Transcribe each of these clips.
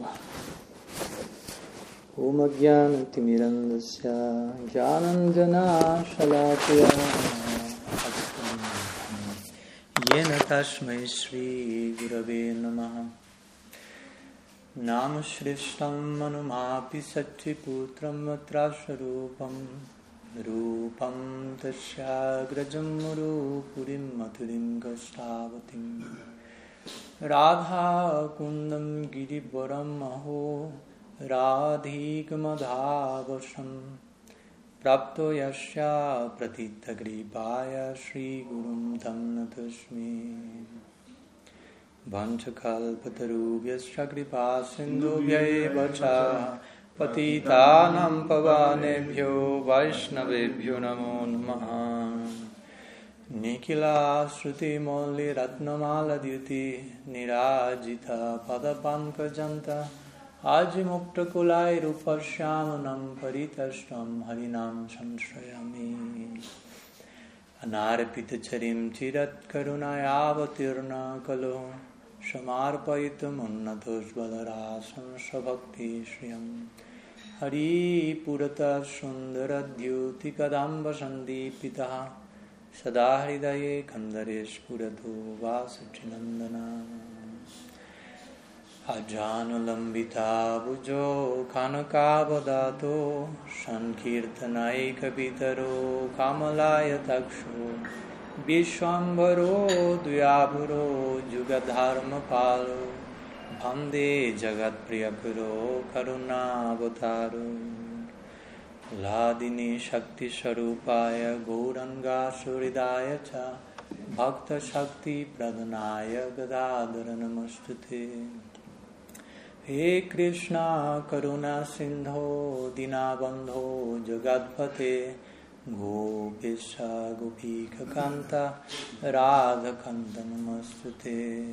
love. Om Ajnana Timirandasya Jnananjana Shalakya Yena Tashmai Sri Gurave Namaha नाम श्रेष्ठं मनुमापि सच्चिपुत्रं मत्राश्वरूपं रूपं तस्याग्रजं मरुपुरीं मधुरीं कष्टावतीम् राधाकुन्दं गिरिवरम् अहो राधिकमधावशं। प्राप्तो यस्या प्रथितग्रीवाय श्रीगुरुं तं नतस्मि। वंशकल्पतरुभ्यश्च कृपा सिन्धुभ्यैव च पतितानां पवनेभ्यो वैष्णवेभ्यो नमो नमः। निखिलाश्रुतिमौलिरत्नमालद्युति निराजिता पदपङ्कजन्ता आजिमुक्तकुलायरूपश्यामनं परितष्टं हरिनां संश्रयामि अनार्पितचरिं चिरत्करुणयावतीर्ण खलु समार्पयितुमुन्नतोज्ज्वलरासं स्वभक्तिश्रियं हरिपुरतः सुन्दरद्युतिकदाम्बसन्दीपितः सदा हृदये कन्दरे स्फुरतु वासचिनन्दना अजानुलम्बिताबुजो कनकावदातो सङ्कीर्तनैकपितरो कामलायतक्षो, विश्वम्भरो, द्व्याभुरो, जुगधर्मपालो, वंदे जगत्प्रियपुरो, करुणावतारो। लादिनी शक्तिस्वरूपाय, गौरङ्गासुहृदाय च, भक्तशक्तिप्रदनाय गदाधर नमस्तु ते हे कृष्णा करुणासिन्धो दीनाबन्धो, जगद्पते गोपिश गोपीककान्त, राधकान्त राधकंद नमस्ते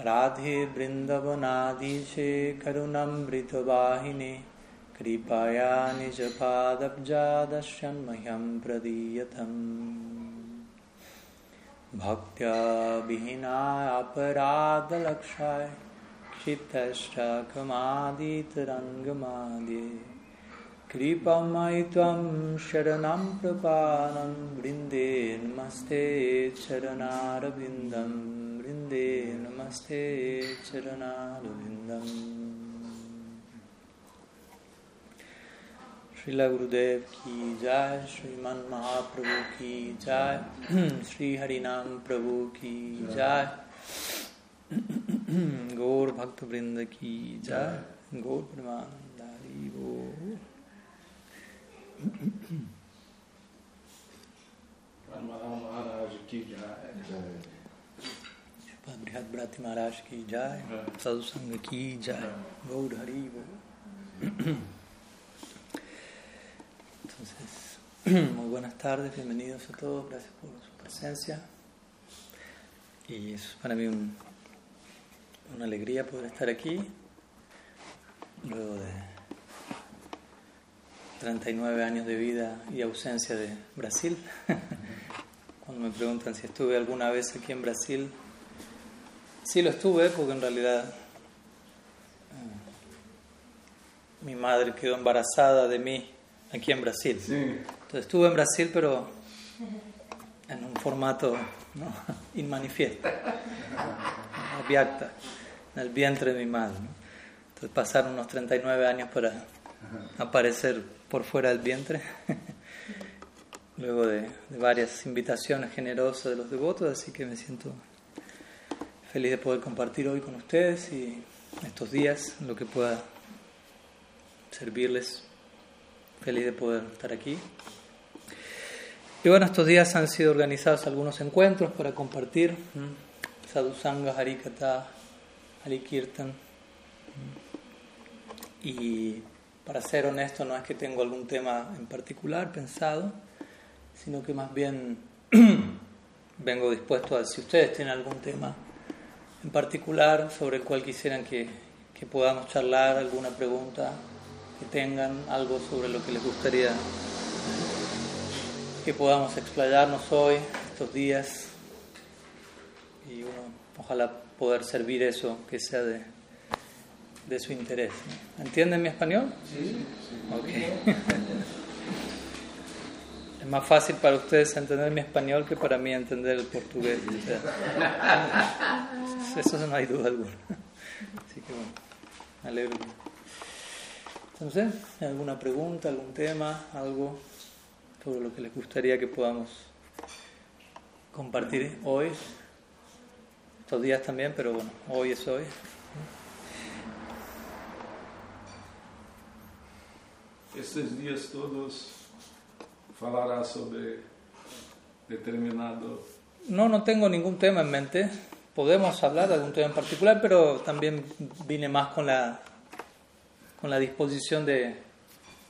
राधे वृन्दवनाधीशे करुणमृतवाहिनी कृपया निजपादब्जादश्यन्मह्यं प्रदीयतम्। भक्त्या विहीना अपराधलक्षाय क्षितश्चाकमादितरङ्गमादे कृपमयि त्वं शरणं प्रपानं वृन्दे नमस्ते चरणारविन्दं, वृन्दे नमस्ते चरणारविन्दम्। श्रीला गुरुदेव की जय श्रीमन महाप्रभु की जय श्री हरिनाम प्रभु की जय गौर भक्त वृंद की जय गौर प्रमानंदारी वो। महाराज की जय। बृहद ब्राति महाराज की जय सत्संग की जय गौर हरि वो। Entonces, muy buenas tardes, bienvenidos a todos, gracias por su presencia. Y es para mí un, una alegría poder estar aquí, luego de 39 años de vida y ausencia de Brasil. Cuando me preguntan si estuve alguna vez aquí en Brasil, sí lo estuve, porque en realidad eh, mi madre quedó embarazada de mí aquí en Brasil. Sí. Entonces estuve en Brasil, pero en un formato ¿no? inmanifiesto, abierta, en el vientre de mi madre. ¿no? Entonces pasaron unos 39 años para aparecer por fuera del vientre, luego de, de varias invitaciones generosas de los devotos, así que me siento feliz de poder compartir hoy con ustedes y estos días lo que pueda servirles feliz de poder estar aquí. Y bueno, estos días han sido organizados algunos encuentros para compartir Sadhusanga, Harikata, Harikirtan. Y para ser honesto, no es que tengo algún tema en particular pensado, sino que más bien vengo dispuesto a, si ustedes tienen algún tema en particular sobre el cual quisieran que, que podamos charlar, alguna pregunta, que tengan algo sobre lo que les gustaría que podamos explayarnos hoy, estos días, y bueno, ojalá poder servir eso, que sea de, de su interés. ¿Entienden mi español? Sí. Ok. Es más fácil para ustedes entender mi español que para mí entender el portugués. O sea, eso no hay duda alguna. Así que bueno, me alegro. Entonces, ¿alguna pregunta, algún tema, algo sobre lo que les gustaría que podamos compartir hoy? Estos días también, pero bueno, hoy es hoy. Estes dias todos falará sobre determinado. No, no tengo ningún tema en mente. Podemos hablar de algún tema en particular, pero también vine más con la, con la disposición de,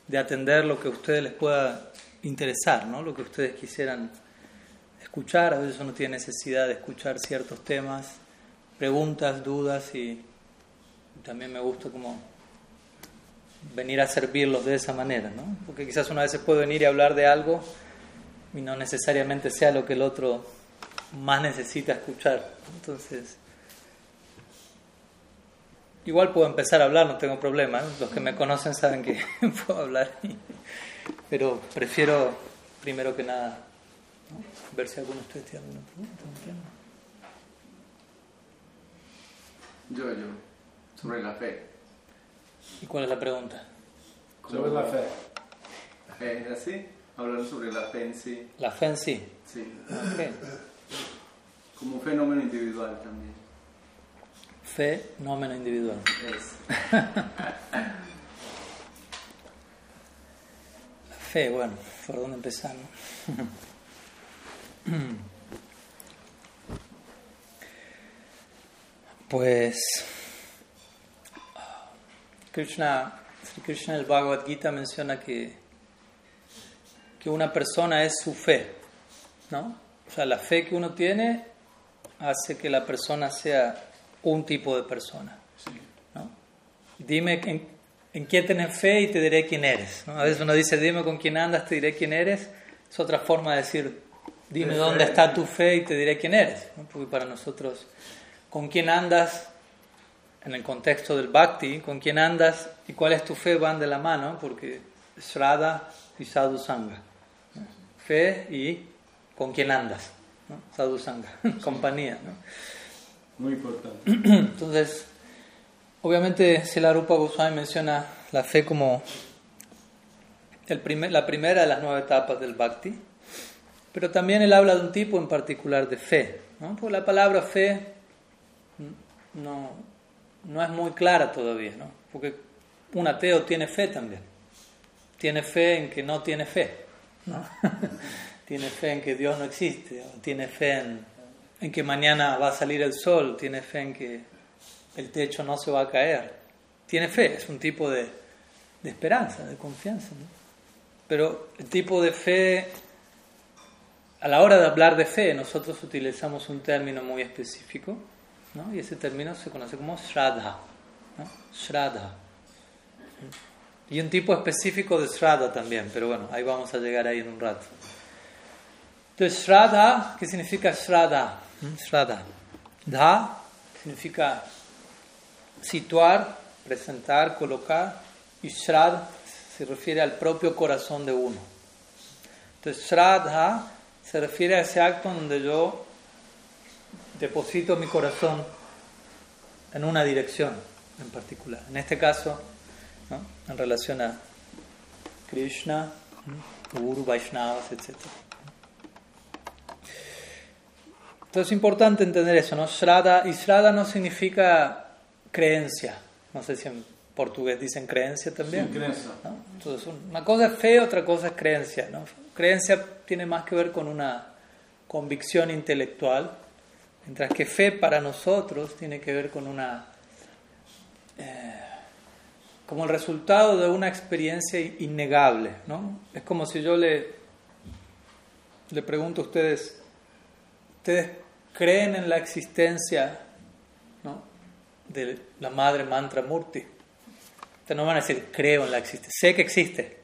de atender lo que a ustedes les pueda interesar, ¿no? lo que ustedes quisieran escuchar. A veces uno tiene necesidad de escuchar ciertos temas, preguntas, dudas y también me gusta como venir a servirlos de esa manera, ¿no? Porque quizás una vez puede venir y hablar de algo y no necesariamente sea lo que el otro más necesita escuchar. Entonces, igual puedo empezar a hablar, no tengo problema. ¿eh? Los que me conocen saben que puedo hablar, pero prefiero primero que nada ¿no? ver si alguno de ustedes tiene alguna pregunta. Yo, yo, sobre la fe. ¿Y cuál es la pregunta? Sobre la fe. ¿La fe es así? Hablando sobre la fe en sí. La fe en sí. Sí. Ok. Como un fenómeno individual también. Fenómeno individual. La fe, bueno, ¿por dónde empezar? Pues Krishna, Sri Krishna el Bhagavad Gita menciona que, que una persona es su fe, ¿no? O sea, la fe que uno tiene hace que la persona sea un tipo de persona, ¿no? Dime en, en qué tenés fe y te diré quién eres, ¿no? A veces uno dice, dime con quién andas, te diré quién eres, es otra forma de decir, dime dónde está tu fe y te diré quién eres, ¿no? Porque para nosotros, con quién andas en el contexto del bhakti, con quién andas y cuál es tu fe van de la mano, porque Shraddha y Sadhu Sangha. ¿no? Fe y con quién andas, ¿no? Sadhu Sangha, compañía. ¿no? Muy importante. Entonces, obviamente, Silarupa Goswami menciona la fe como el primer, la primera de las nueve etapas del bhakti, pero también él habla de un tipo en particular de fe, ¿no? porque la palabra fe no, no es muy clara todavía, ¿no? Porque un ateo tiene fe también. Tiene fe en que no tiene fe, ¿no? tiene fe en que Dios no existe, tiene fe en, en, que mañana va a salir el sol, tiene fe en que el techo no se va a caer. Tiene fe, es un tipo de, de esperanza, de confianza, ¿no? Pero el tipo de fe, a la hora de hablar de fe, nosotros utilizamos un término muy específico, ¿no? Y ese término se conoce como Shraddha. ¿no? Shraddha. Y un tipo específico de Shraddha también, pero bueno, ahí vamos a llegar ahí en un rato. Entonces, Shraddha, ¿qué significa Shraddha? Shraddha. Dha significa situar, presentar, colocar, y Shraddha se refiere al propio corazón de uno. Entonces, Shraddha se refiere a ese acto donde yo deposito mi corazón en una dirección en particular. En este caso, en relación a Krishna, Guru, Vaishnavas, etc. Entonces es importante entender eso, ¿no? Shraddha, y Shraddha no significa creencia. No sé si en portugués dicen creencia también. Sí, creencia. ¿no? Entonces, una cosa es fe, otra cosa es creencia. ¿no? Creencia tiene más que ver con una convicción intelectual, Mientras que fe para nosotros tiene que ver con una... Eh, como el resultado de una experiencia innegable, ¿no? Es como si yo le, le pregunto a ustedes, ¿ustedes creen en la existencia de la madre mantra murti? Ustedes no van a decir, creo en la existencia, sé que existe.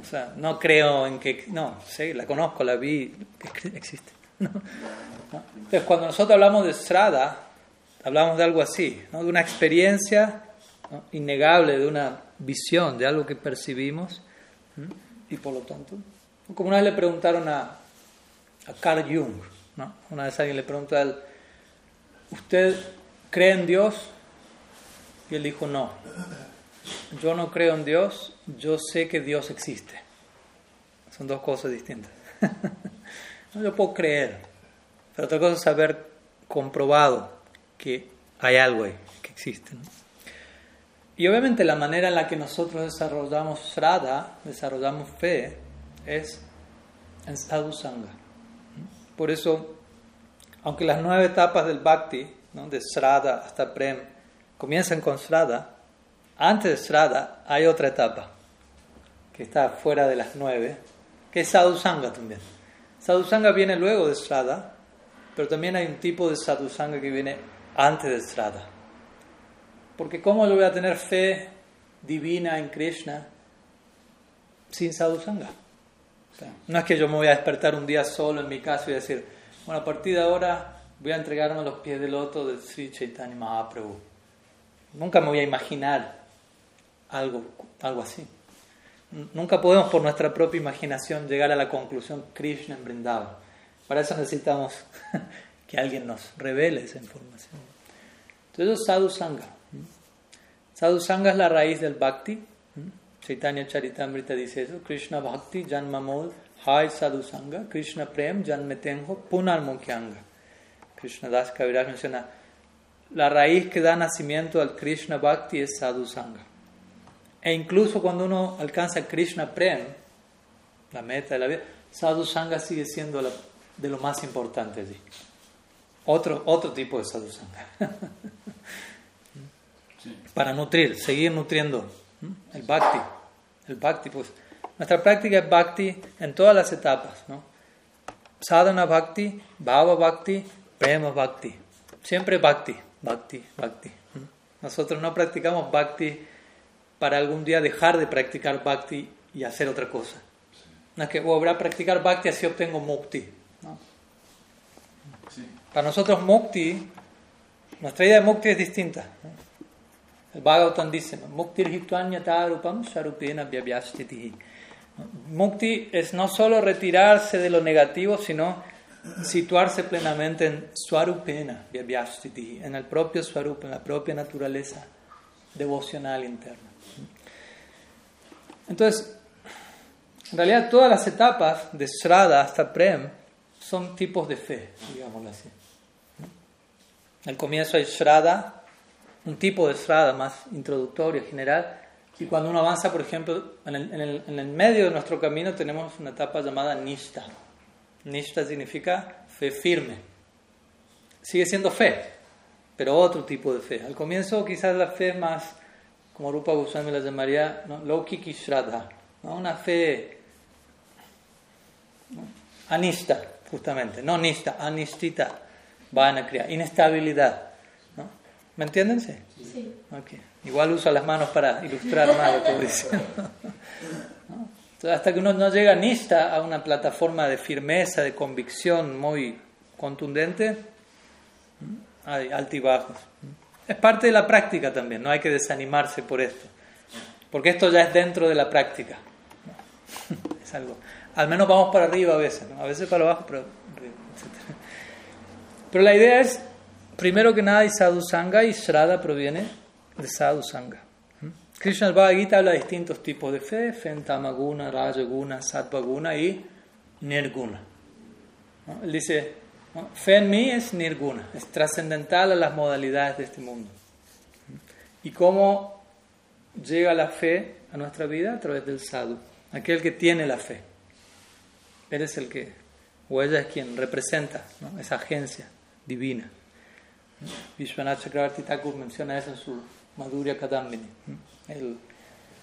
O sea, no creo en que... No, sé, la conozco, la vi, existe. Entonces, cuando nosotros hablamos de Strada, hablamos de algo así, de una experiencia innegable de una visión, de algo que percibimos, y por lo tanto, como una vez le preguntaron a, a Carl Jung, ¿no? una vez alguien le preguntó a él, ¿usted cree en Dios? Y él dijo, no, yo no creo en Dios, yo sé que Dios existe. Son dos cosas distintas. yo puedo creer, pero otra cosa es haber comprobado que hay algo ahí, que existe. Y obviamente la manera en la que nosotros desarrollamos Srada, desarrollamos fe, es en sadhu sangha. Por eso, aunque las nueve etapas del bhakti, de Srada hasta Prem, comienzan con Srada, antes de Srada hay otra etapa que está fuera de las nueve, que es sadhu sangha también. Sadhu sangha viene luego de Srada, pero también hay un tipo de sadhu sangha que viene antes de Srada. Porque ¿cómo le voy a tener fe divina en Krishna sin sadhusanga? No es que yo me voy a despertar un día solo en mi casa y decir, bueno, a partir de ahora voy a entregarme a los pies del loto de Sri Chaitanya Mahaprabhu. Nunca me voy a imaginar algo, algo así. Nunca podemos por nuestra propia imaginación llegar a la conclusión Krishna en Vrindavan. Para eso necesitamos que alguien nos revele esa información. Entonces, sadhu sangha. Sadhu Sangha es la raíz del bhakti. Chaitanya Charitamrita dice eso. Krishna Bhakti Janmamol Hai Sadhu Sangha. Krishna Prem Janmetenjo Punal Mukhyanga. Krishna Das Kaviraj menciona la raíz que da nacimiento al Krishna Bhakti es Sadhu Sangha. E incluso cuando uno alcanza Krishna Prem, la meta de la vida, Sadhu Sangha sigue siendo de lo más importante allí. Otro, otro tipo de Sadhu Sangha. para nutrir, seguir nutriendo el bhakti. El bhakti, pues nuestra práctica es bhakti en todas las etapas, ¿no? Sadhana bhakti, bhava bhakti, prema bhakti. Siempre bhakti, bhakti, bhakti. Nosotros no practicamos bhakti para algún día dejar de practicar bhakti y hacer otra cosa. No es que voy a practicar bhakti así obtengo mukti. Para nosotros mukti, nuestra idea de mukti es distinta. Bhagavatam dice, Mukti Mukti es no solo retirarse de lo negativo, sino situarse plenamente en Swarupena en el propio Swarupa, en la propia naturaleza devocional interna. Entonces, en realidad todas las etapas de Srada hasta Prem son tipos de fe, digámoslo así. Al comienzo hay Srada, un tipo de estrada más introductorio, general. Y cuando uno avanza, por ejemplo, en el, en el, medio de nuestro camino tenemos una etapa llamada Nishta. Nishta significa fe firme. Sigue siendo fe, pero otro tipo de fe. Al comienzo quizás la fe más, como Rupa Goswami la llamaría, ¿no? Lokiki Shraddha, ¿no? una fe anista, justamente, no nista, anistita, kriya, inestabilidad. ¿Me entienden? Sí. Okay. Igual usa las manos para ilustrar más lo que dice. hasta que uno no llega ni a una plataforma de firmeza, de convicción muy contundente, hay altibajos. Es parte de la práctica también, no hay que desanimarse por esto. Porque esto ya es dentro de la práctica. Es algo. Al menos vamos para arriba a veces, a veces para abajo, pero, pero la idea es primero que nada sadhu sangha y Shraddha proviene de sadhu sangha. ¿Mm? Krishna Bhagavad Gita habla de distintos tipos de fe, fe en tamaguna, rajaguna, sattvaguna y nirguna. Él dice, fe en mí es nirguna, es trascendental a las modalidades de este mundo. ¿Mm? ¿Y cómo llega la fe a nuestra vida? A través del sadhu, aquel que tiene la fe. Él es el que, o ella es quien representa esa agencia divina. Vishwanath Chakravarti Thakur menciona eso en su Madhurya Kadambini. Él,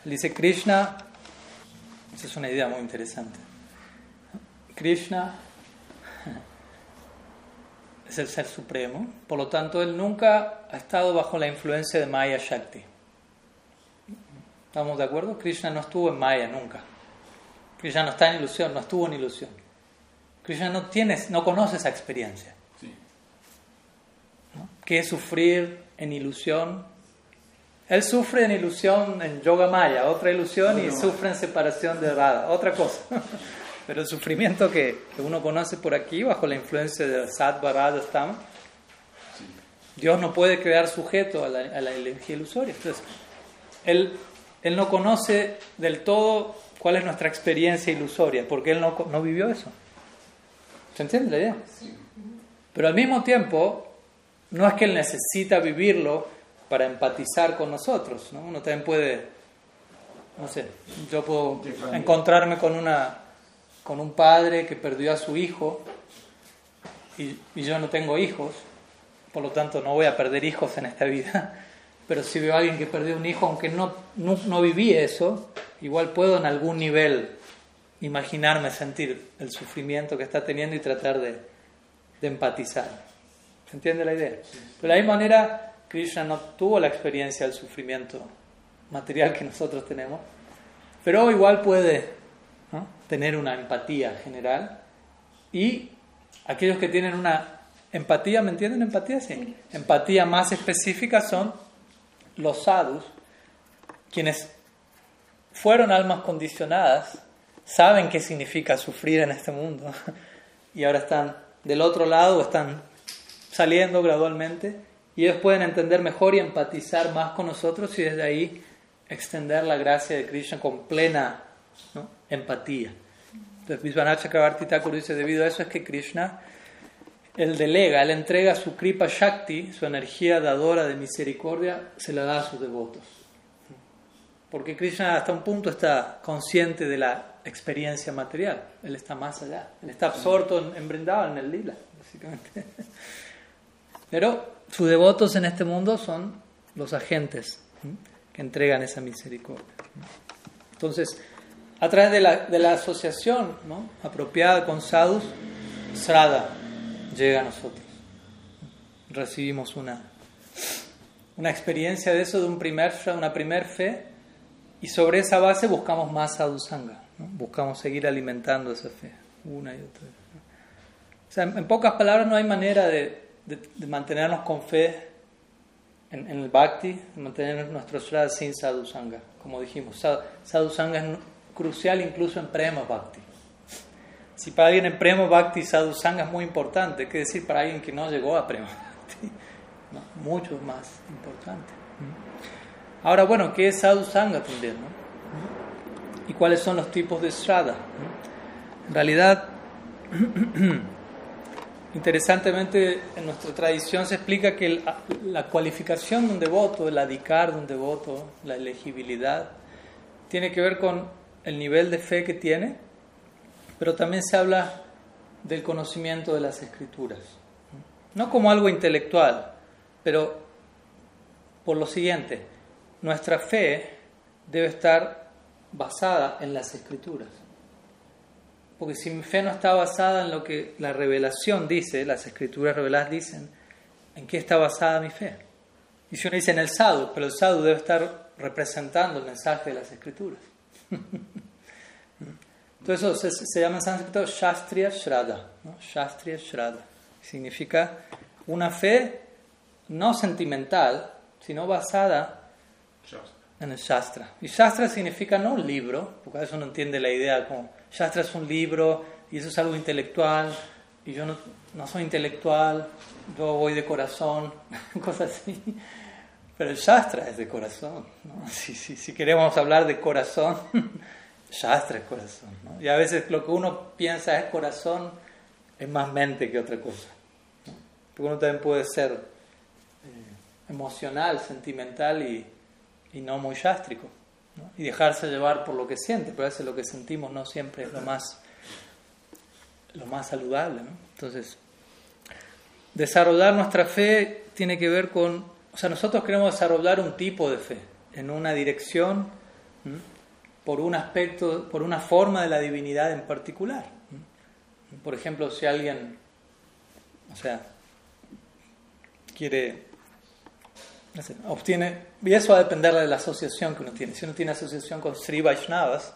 dice Krishna, esa es una idea muy interesante. Krishna es el ser supremo, por lo tanto él nunca ha estado bajo la influencia de Maya Shakti. ¿Estamos de acuerdo? Krishna no estuvo en Maya nunca. Krishna no está en ilusión, no estuvo en ilusión. Krishna no, tiene, no conoce esa experiencia. ¿Qué es sufrir en ilusión? Él sufre en ilusión en Yoga Maya, otra ilusión, y sufre en separación de Radha, otra cosa. Pero el sufrimiento que, uno conoce por aquí, bajo la influencia de Sattva, Radha, Stama, Dios no puede quedar sujeto a la, a la energía ilusoria. Entonces, él, él no conoce del todo cuál es nuestra experiencia ilusoria, porque Él no, no vivió eso. ¿Se entiende la idea? Pero al mismo tiempo, no es que Él necesita vivirlo para empatizar con nosotros. ¿no? Uno también puede, no sé, yo puedo encontrarme con, una, con un padre que perdió a su hijo y, y yo no tengo hijos, por lo tanto no voy a perder hijos en esta vida. Pero si veo a alguien que perdió un hijo, aunque no, no, no viví eso, igual puedo en algún nivel imaginarme sentir el sufrimiento que está teniendo y tratar de, de empatizar. ¿Se entiende la idea? De la misma manera, Krishna no tuvo la experiencia del sufrimiento material que nosotros tenemos, pero igual puede tener una empatía general y aquellos que tienen una empatía, ¿me entienden? Empatía, sí. Empatía más específica son los sadhus, quienes fueron almas condicionadas, saben qué significa sufrir en este mundo y ahora están del otro lado, están saliendo gradualmente y ellos pueden entender mejor y empatizar más con nosotros y desde ahí extender la gracia de Krishna con plena empatía. Entonces, Vishwanath Chakrabarti Thakur dice, debido a eso es que Krishna él delega, él entrega su Kripa Shakti, su energía dadora de misericordia, se la da a sus devotos. Porque Krishna hasta un punto está consciente de la experiencia material, él está más allá, él está absorto en, en en el lila, básicamente. Pero sus devotos en este mundo son los agentes que entregan esa misericordia. Entonces, a través de la, de la asociación ¿no? apropiada con sadhus, srada, llega a nosotros. Recibimos una, una experiencia de eso, de un primer, una primer fe, y sobre esa base buscamos más sadhusanga, ¿no? buscamos seguir alimentando esa fe, una y otra. O sea, en, pocas palabras, no hay manera de, de, mantenernos con fe en, el bhakti, de mantener nuestro shraddha sin sadhusanga. Como dijimos, sadhusanga es crucial incluso en prema bhakti. Si para alguien en Prema Bhakti Sadhu Sangha es muy importante, ¿qué decir para alguien que no llegó a Prema Bhakti? mucho más importante. Ahora, bueno, ¿qué es Sadhu Sangha también? ¿Y cuáles son los tipos de Shraddha? En realidad, interesantemente, en nuestra tradición se explica que la cualificación de un devoto, el adicar de un devoto, la elegibilidad, tiene que ver con el nivel de fe que tiene pero también se habla del conocimiento de las escrituras. No como algo intelectual, pero por lo siguiente, nuestra fe debe estar basada en las escrituras. Porque si mi fe no está basada en lo que la revelación dice, las escrituras reveladas dicen, ¿en qué está basada mi fe? Y si uno dice en el sadhu, pero el sadhu debe estar representando el mensaje de las escrituras. Entonces eso se, llama en sánscrito Shastriya Shraddha. ¿no? Shastriya Shraddha. Significa una fe no sentimental, sino basada en el Shastra. Y Shastra significa no un libro, porque a veces uno entiende la idea como Shastra es un libro y eso es algo intelectual y yo no, no soy intelectual, yo voy de corazón, cosas así. Pero el Shastra es de corazón. ¿no? Si, si, si queremos hablar de corazón, Shastra es corazón. ¿no? Y a veces lo que uno piensa es corazón, es más mente que otra cosa. Porque uno también puede ser eh, emocional, sentimental y, y, no muy shastrico. Y dejarse llevar por lo que siente, pero a veces lo que sentimos no siempre es lo más, lo más saludable. ¿no? Entonces, desarrollar nuestra fe tiene que ver con, o sea, nosotros queremos desarrollar un tipo de fe en una dirección por un aspecto, por una forma de la divinidad en particular. Por ejemplo, si alguien, o sea, quiere, obtiene, y eso va a depender de la asociación que uno tiene. Si uno tiene asociación con Sri Vaishnavas,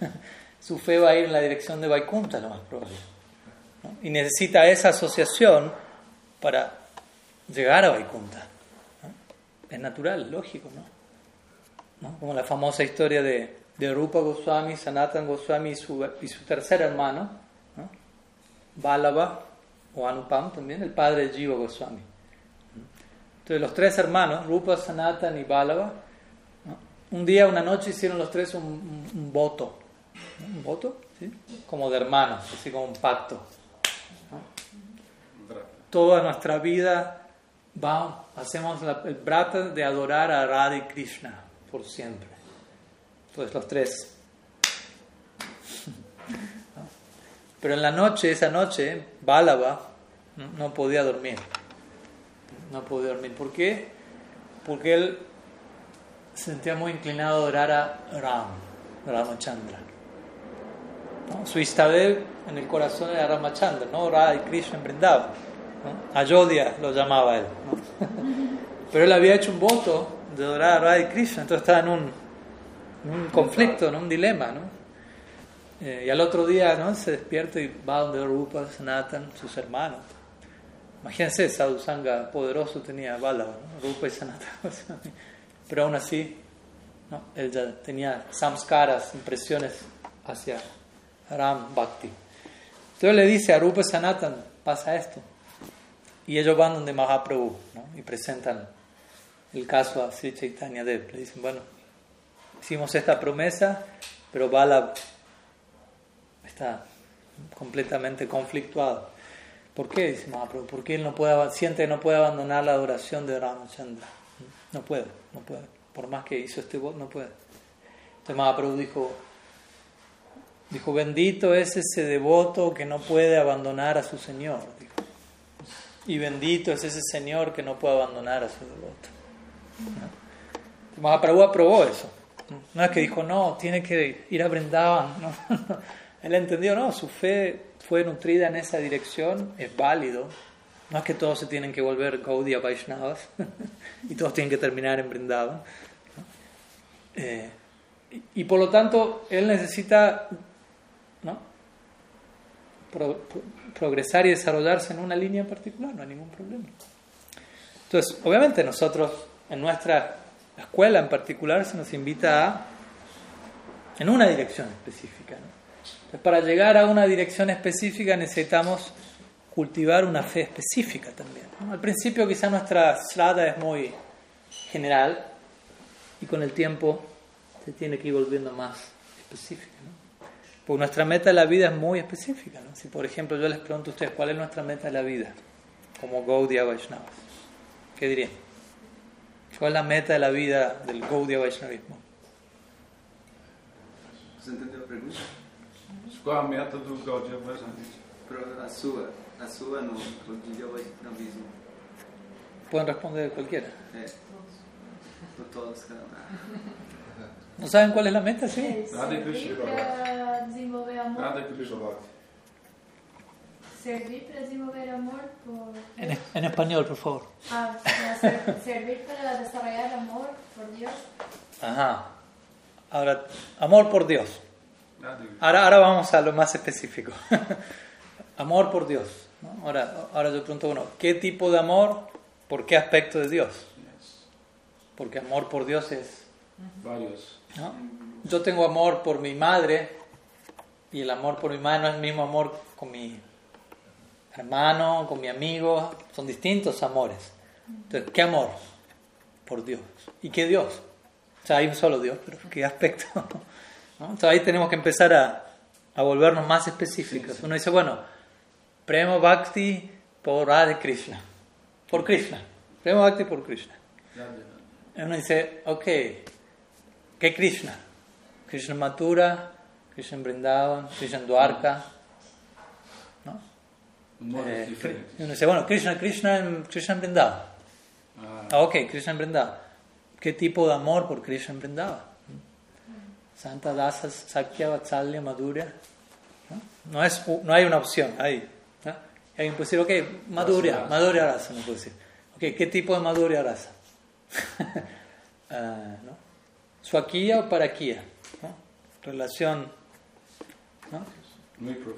su fe va a ir en la dirección de Vaikuntha, lo más probable. Y necesita esa asociación para llegar a Vaikuntha. Es natural, lógico, ¿no? como la famosa historia de, de Rupa Goswami, Sanatan Goswami y su, y su tercer hermano, ¿no? Balaba o Anupam también, el padre de Jiva Goswami. Entonces los tres hermanos, Rupa, Sanatan y Balaba, un día, una noche hicieron los tres un, voto, un voto, ¿sí? como de hermanos, así como un pacto. Toda nuestra vida va, hacemos la- el brata de adorar a Radha y Krishna por siempre. Entonces los tres. Pero en la noche, esa noche, Bálava no, no podía dormir. No podía dormir. ¿Por qué? Porque él se sentía muy inclinado a adorar a Ram, Ramachandra. Su Istabel en el corazón era Ramachandra, no Radha y Krishna en Vrindavan, ¿no? Ayodhya lo llamaba él. Pero él había hecho un voto de adorar a Radha y Krishna, entonces estaba en un, un conflicto, en un dilema. ¿no? Eh, y al otro día ¿no? se despierta y va donde Rupa, Sanatan, sus hermanos. Imagínense, Sadhu Sangha poderoso tenía Bala, ¿no? Rupa y Sanatan. Pero aún así, ¿no? él ya tenía samskaras, impresiones hacia Ram Bhakti. Entonces le dice a Rupa y Sanatan, pasa esto. Y ellos van donde Mahaprabhu ¿no? y presentan el caso a Sri Chaitanya Dev. Le dicen, bueno, hicimos esta promesa, pero Bala está completamente conflictuado. ¿Por qué? Dice Mahaprabhu, porque él no puede, siente que no puede abandonar la adoración de Ramachandra. No puede, no puede. Por más que hizo este voto, no puede. Entonces Mahaprabhu dijo, dijo, bendito es ese devoto que no puede abandonar a su Señor. Y bendito es ese Señor que no puede abandonar a su devoto. ¿no? Mahaprabhu aprobó eso. No es que dijo, no, tiene que ir a Brindavan. Él entendió, no, su fe fue nutrida en esa dirección, es válido. No es que todos se tienen que volver Gaudiya Vaishnavas y todos tienen que terminar en Brindavan. Eh, y, por lo tanto, él necesita ¿no? Pro, pro, progresar y desarrollarse en una línea en particular, no hay ningún problema. Entonces, obviamente nosotros, en nuestra escuela en particular, se nos invita a en una dirección específica. ¿no? Para llegar a una dirección específica necesitamos cultivar una fe específica también. ¿no? Al principio quizá nuestra strada es muy general y con el tiempo se tiene que ir volviendo más específica. ¿no? Porque nuestra meta de la vida es muy específica. ¿no? Si por ejemplo yo les pregunto a ustedes cuál es nuestra meta de la vida, como Gaudiya Vaishnavas, ¿qué dirían? ¿Cuál es la meta de la vida del Gaudiya Vaishnavismo? ¿Se entendió la pregunta? Qual a meta do Gaudiya? Pero a sua, a sua no Gaudiya Vaishnavismo. Pueden responder cualquiera. É. No todos, um. ¿No saben cuál es la meta? Sí. Nada para desenvolver amor. Nada que Krishna. Servir para desenvolver amor por... En, en español, por favor. Ah, ser- servir para desarrollar amor por Dios. Ajá. Ahora, amor por Dios. Ahora, ahora vamos a lo más específico. amor por Dios. ¿no? Ahora, ahora yo pregunto, bueno, ¿qué tipo de amor? ¿Por qué aspecto de Dios? Porque amor por Dios es... Vários. ¿no? Yo tengo amor por mi madre y el amor por mi madre no es el mismo amor con mi hermano, con mi amigo, son distintos amores. Entonces, ¿qué amor? Por Dios. ¿Y qué Dios? O sea, hay un solo Dios, pero ¿qué aspecto? ¿No? Entonces ahí tenemos que empezar a, a volvernos más específicos. Uno dice, bueno, Prema Bhakti por Radha Krishna. Por Krishna. Prema Bhakti por Krishna. Y uno dice, ok, ¿qué Krishna? Krishna Mathura, Krishna en Vrindavan, Krishna Dwarka. ¿no? Eh, uno dice, bueno, Krishna, Krishna Krishna en Vrindavan. Ah, Ah, ok, Krishna en Vrindavan. ¿Qué tipo de amor por Krishna en Vrindavan? Santa Dasa, Sakya, Vatsalya, Madhurya. ¿no? No, es, no hay una opción ahí. ¿no? Y alguien puede decir, ok, Madhurya. Madhurya Rasa, no puede decir. Ok, ¿qué tipo de Madhurya Rasa? Ah, ¿no? O Parakiya. ¿no? Relación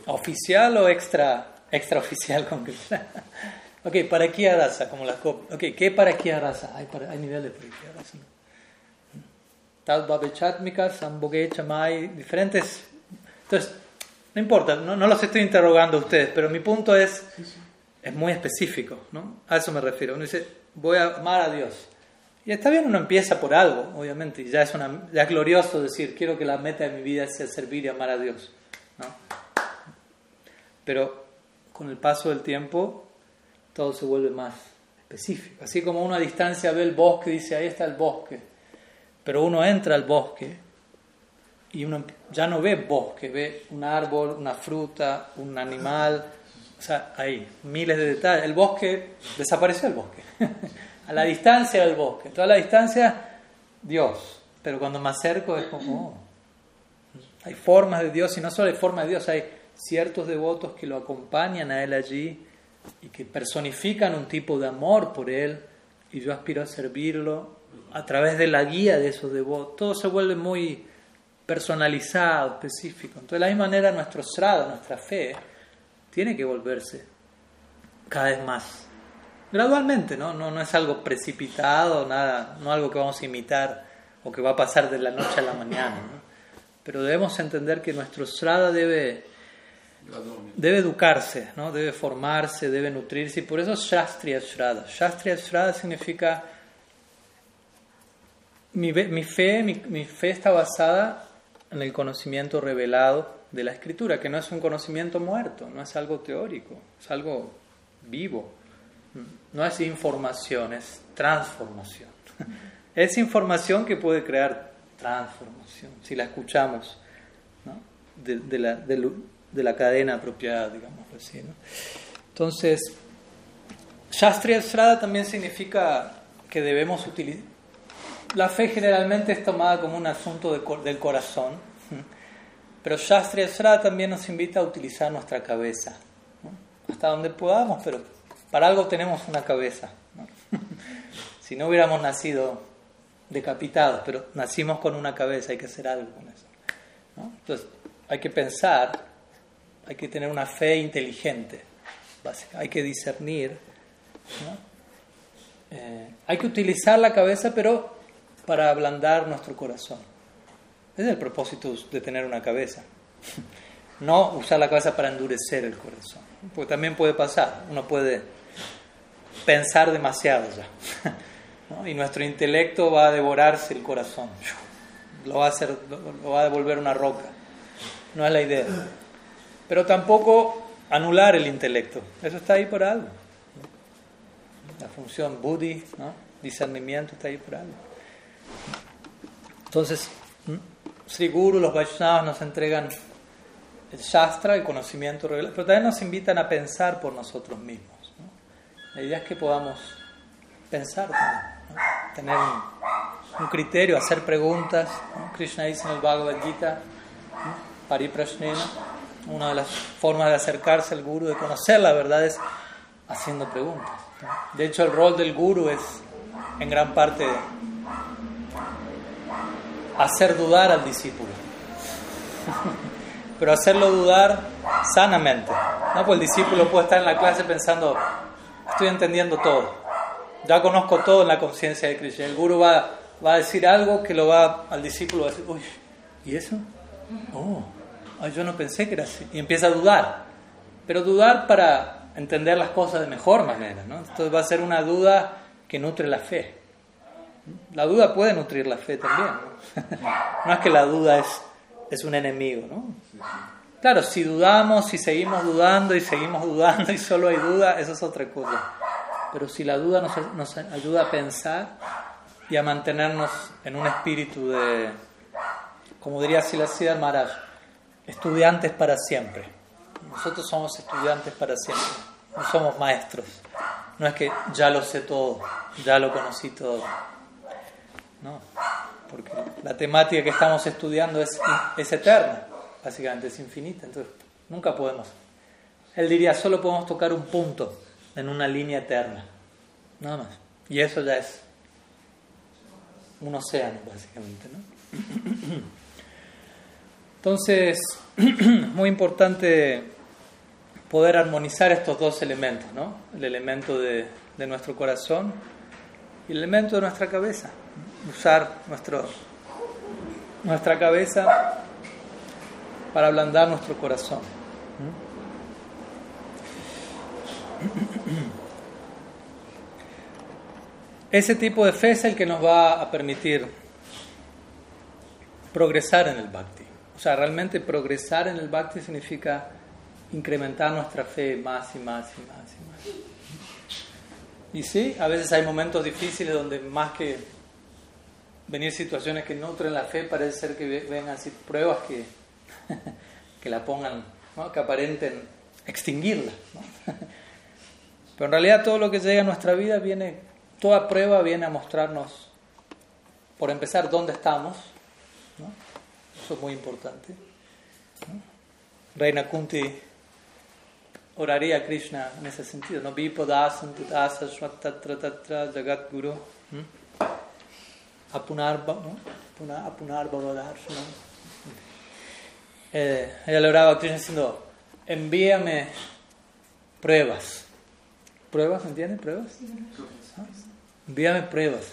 oficial o extra extraoficial con Krishna. ok, Parakiya Rasa, como las copias. Ok, ¿qué Parakiya Rasa? Hay, para- hay niveles de Parakiya Rasa. ¿No? Tadvavechatmika, Samboge Chamai, diferentes. Entonces, no importa, no, no los estoy interrogando a ustedes, pero mi punto es, es muy específico, ¿no? A eso me refiero. Uno dice, voy a amar a Dios. Y está bien, uno empieza por algo, obviamente, y ya es, una, ya es glorioso decir, quiero que la meta de mi vida sea servir y amar a Dios. ¿no? Pero con el paso del tiempo, todo se vuelve más específico. Así como uno a distancia ve el bosque y dice, ahí está el bosque. Pero uno entra al bosque y uno ya no ve bosque, ve un árbol, una fruta, un animal, o sea, ahí, miles de detalles. El bosque, desapareció el bosque. a la distancia del bosque. Toda la distancia, Dios. Pero cuando me acerco es como, oh, hay formas de Dios y no solo hay formas de Dios, hay ciertos devotos que lo acompañan a Él allí y que personifican un tipo de amor por Él y yo aspiro a servirlo a través de la guía de esos devotos. Todo se vuelve muy personalizado, específico. Entonces, de la misma manera, nuestro srada, nuestra fe, tiene que volverse cada vez más. Gradualmente, ¿no? No, no es algo precipitado, nada, no algo que vamos a imitar o que va a pasar de la noche a la mañana. Pero debemos entender que nuestro srada debe debe educarse, ¿no? debe formarse, debe nutrirse, y por eso es Shastriya Shraddha. Shastriya Shraddha significa mi, mi fe, mi, fe está basada en el conocimiento revelado de la escritura, que no es un conocimiento muerto, no es algo teórico, es algo vivo. No es información, es transformación. Es información que puede crear transformación, si la escuchamos ¿no? de, la, de, la cadena apropiada, digamos así. Entonces, Shastriya Srada también significa que debemos utilizar. La fe generalmente es tomada como un asunto de, del corazón, pero Shastriya Srada también nos invita a utilizar nuestra cabeza, hasta donde podamos, pero para algo tenemos una cabeza. si no hubiéramos nacido decapitados, pero nacimos con una cabeza, hay que hacer algo con eso. Entonces, hay que pensar hay que tener una fe inteligente, básica. hay que discernir, eh, hay que utilizar la cabeza, pero para ablandar nuestro corazón. Ese es el propósito de tener una cabeza. No usar la cabeza para endurecer el corazón. Porque también puede pasar, uno puede pensar demasiado ya. Y nuestro intelecto va a devorarse el corazón. Lo va a, hacer, lo va a devolver una roca. No es la idea pero tampoco anular el intelecto. Eso está ahí por algo. La función buddhi, discernimiento, está ahí por algo. Entonces, Sri Guru, los Vaishnavas nos entregan el Shastra, el conocimiento pero también nos invitan a pensar por nosotros mismos. ¿no? La idea es que podamos pensar, ¿no? tener un, un, criterio, hacer preguntas. Krishna dice en el Bhagavad Gita, Pariprashnena, una de las formas de acercarse al guru, de conocer la verdad, es haciendo preguntas. De hecho, el rol del guru es en gran parte hacer dudar al discípulo. Pero hacerlo dudar sanamente. ¿no? Pues el discípulo puede estar en la clase pensando, estoy entendiendo todo. Ya conozco todo en la conciencia de Krishna. El guru va, va a decir algo que lo va al discípulo a decir, uy, ¿y eso? Oh, Ay, yo no pensé que era así. Y empieza a dudar. Pero dudar para entender las cosas de mejor manera. ¿no? Entonces va a ser una duda que nutre la fe. La duda puede nutrir la fe también. es que la duda es, es un enemigo. ¿no? Claro, si dudamos, si seguimos dudando y seguimos dudando y solo hay duda, eso es otra cosa. Pero si la duda nos, nos ayuda a pensar y a mantenernos en un espíritu de, como diría Silasida Maharaj, estudiantes para siempre. Nosotros somos estudiantes para siempre, no somos maestros. No es que ya lo sé todo, ya lo conocí todo. No, la temática que estamos estudiando es, es eterna, básicamente es infinita, entonces nunca podemos. Él diría, solo podemos tocar un punto en una línea eterna, nada más. Y eso ya es un océano, básicamente. ¿no? Entonces, muy importante poder armonizar estos dos elementos, ¿no? El elemento de, de, nuestro corazón y el elemento de nuestra cabeza. Usar nuestro, nuestra cabeza para ablandar nuestro corazón. Ese tipo de fe es el que nos va a permitir progresar en el bhakti. O sea, realmente progresar en el bhakti significa incrementar nuestra fe más y más y más y más. Y sí, a veces hay momentos difíciles donde más que venir situaciones que nutren la fe, parece ser que vengan así pruebas que, que la pongan, que aparenten extinguirla. Pero en realidad todo lo que llega a nuestra vida viene, toda prueba viene a mostrarnos, por empezar, dónde estamos. Eso es muy importante. Reina Kunti oraría a Krishna en ese sentido. ¿no? Jagat Guru. Apunar, ¿no? Apunar eh, ella le oraba a Krishna diciendo, envíame pruebas. ¿Pruebas? ¿Entienden? ¿Pruebas? ¿Ah? Envíame pruebas.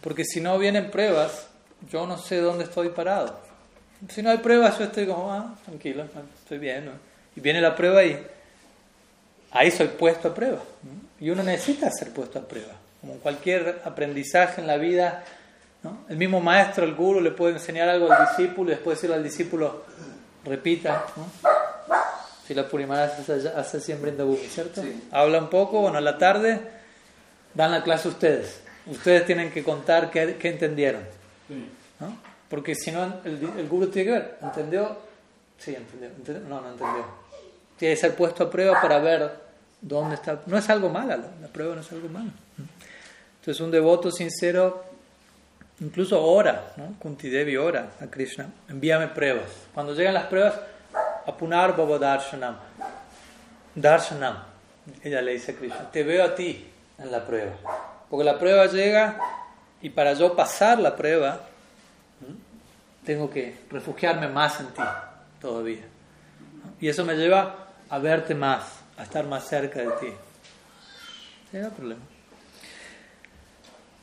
Porque si no vienen pruebas, yo no sé dónde estoy parado. Si no hay pruebas, yo estoy como, ah, tranquilo, estoy bien. Y viene la prueba y ahí soy puesto a prueba. Y uno necesita ser puesto a prueba. Como cualquier aprendizaje en la vida, ¿no? el mismo maestro, el guru, le puede enseñar algo al discípulo y después decirle al discípulo, repita. Si la Purimara hace, hace siempre en ¿cierto? Habla un poco, bueno, a la tarde dan la clase ustedes. Ustedes tienen que contar qué, qué entendieron. ¿no? Porque si no, el, el guru tiene que ver, ¿entendió? Sí, entendió. No, no entendió. Tiene que ser puesto a prueba para ver dónde está. No es algo malo, la prueba no es algo malo. Entonces, un devoto sincero incluso ora, ¿no? Kunti Devi ora a Krishna, envíame pruebas. Cuando llegan las pruebas, apunar baba darshanam. Darshanam, ella le dice a Krishna, te veo a ti en la prueba. Porque la prueba llega y para yo pasar la prueba, tengo que refugiarme más en ti todavía. Y eso me lleva a verte más, a estar más cerca de ti. No problema.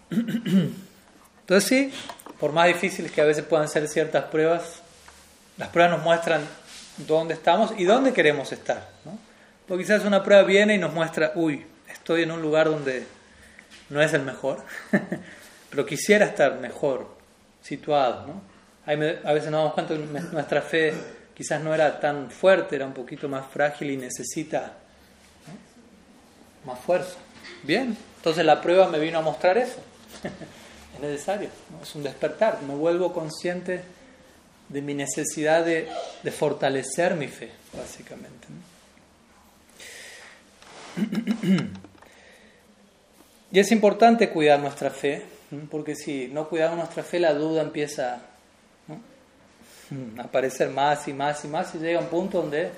Entonces sí, por más difíciles que a veces puedan ser ciertas pruebas, las pruebas nos muestran dónde estamos y dónde queremos estar. ¿no? Porque quizás una prueba viene y nos muestra, uy, estoy en un lugar donde no es el mejor, pero quisiera estar mejor situado. ¿no? a veces nos damos cuenta que nuestra fe quizás no era tan fuerte, era un poquito más frágil y necesita más fuerza. Bien, entonces la prueba me vino a mostrar eso. es necesario, es un despertar, me vuelvo consciente de mi necesidad de, fortalecer mi fe, básicamente. Y es importante cuidar nuestra fe, porque si no cuidamos nuestra fe, la duda empieza a aparecer más y más y más y llega un punto donde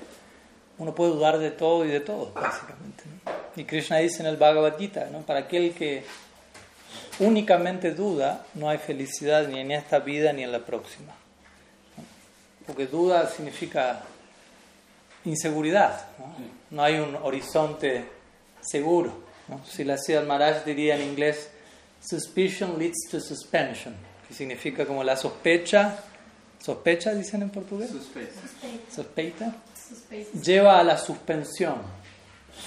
uno puede dudar de todo y de todo, básicamente. Y Krishna dice en el Bhagavad Gita, ¿no? para aquel que únicamente duda, no hay felicidad ni en esta vida ni en la próxima. Porque duda significa inseguridad, no, hay un horizonte seguro. Si la ciudad Maharaj diría en inglés, suspicion leads to suspension, que significa como la sospecha, sospecha dicen en portugués, sospecha, lleva a la suspensión,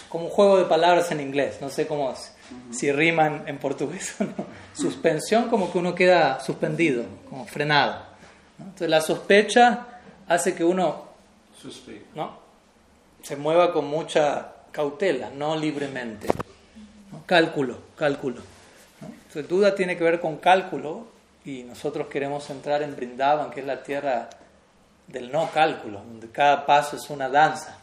como un juego de palabras en inglés, no sé cómo es si riman en portugués o no. Suspensión como que uno queda suspendido, como frenado. Entonces la sospecha hace que uno ¿no? se mueva con mucha cautela, no libremente. Cálculo, cálculo. Entonces duda tiene que ver con cálculo y nosotros queremos entrar en Brindavan, que es la tierra del no cálculo, donde cada paso es una danza.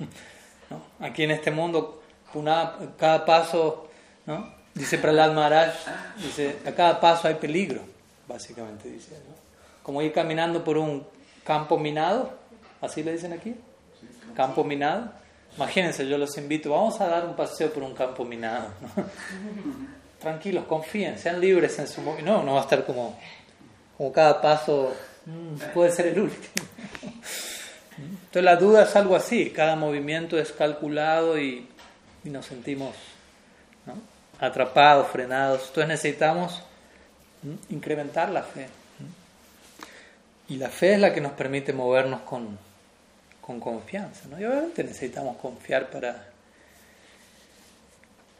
Aquí en este mundo una, cada paso, ¿no? dice Prahlad Maharaj, dice, a cada paso hay peligro, básicamente dice. Como ir caminando por un campo minado, así le dicen aquí, campo minado. Imagínense, yo los invito, vamos a dar un paseo por un campo minado. Tranquilos, confíen, sean libres en su. No, no va a estar como, como cada paso mm, puede ser el último. Entonces la duda es algo así, cada movimiento es calculado y y nos sentimos atrapados, frenados. Entonces necesitamos incrementar la fe. Y la fe es la que nos permite movernos con, con confianza. ¿no? Y obviamente necesitamos confiar para...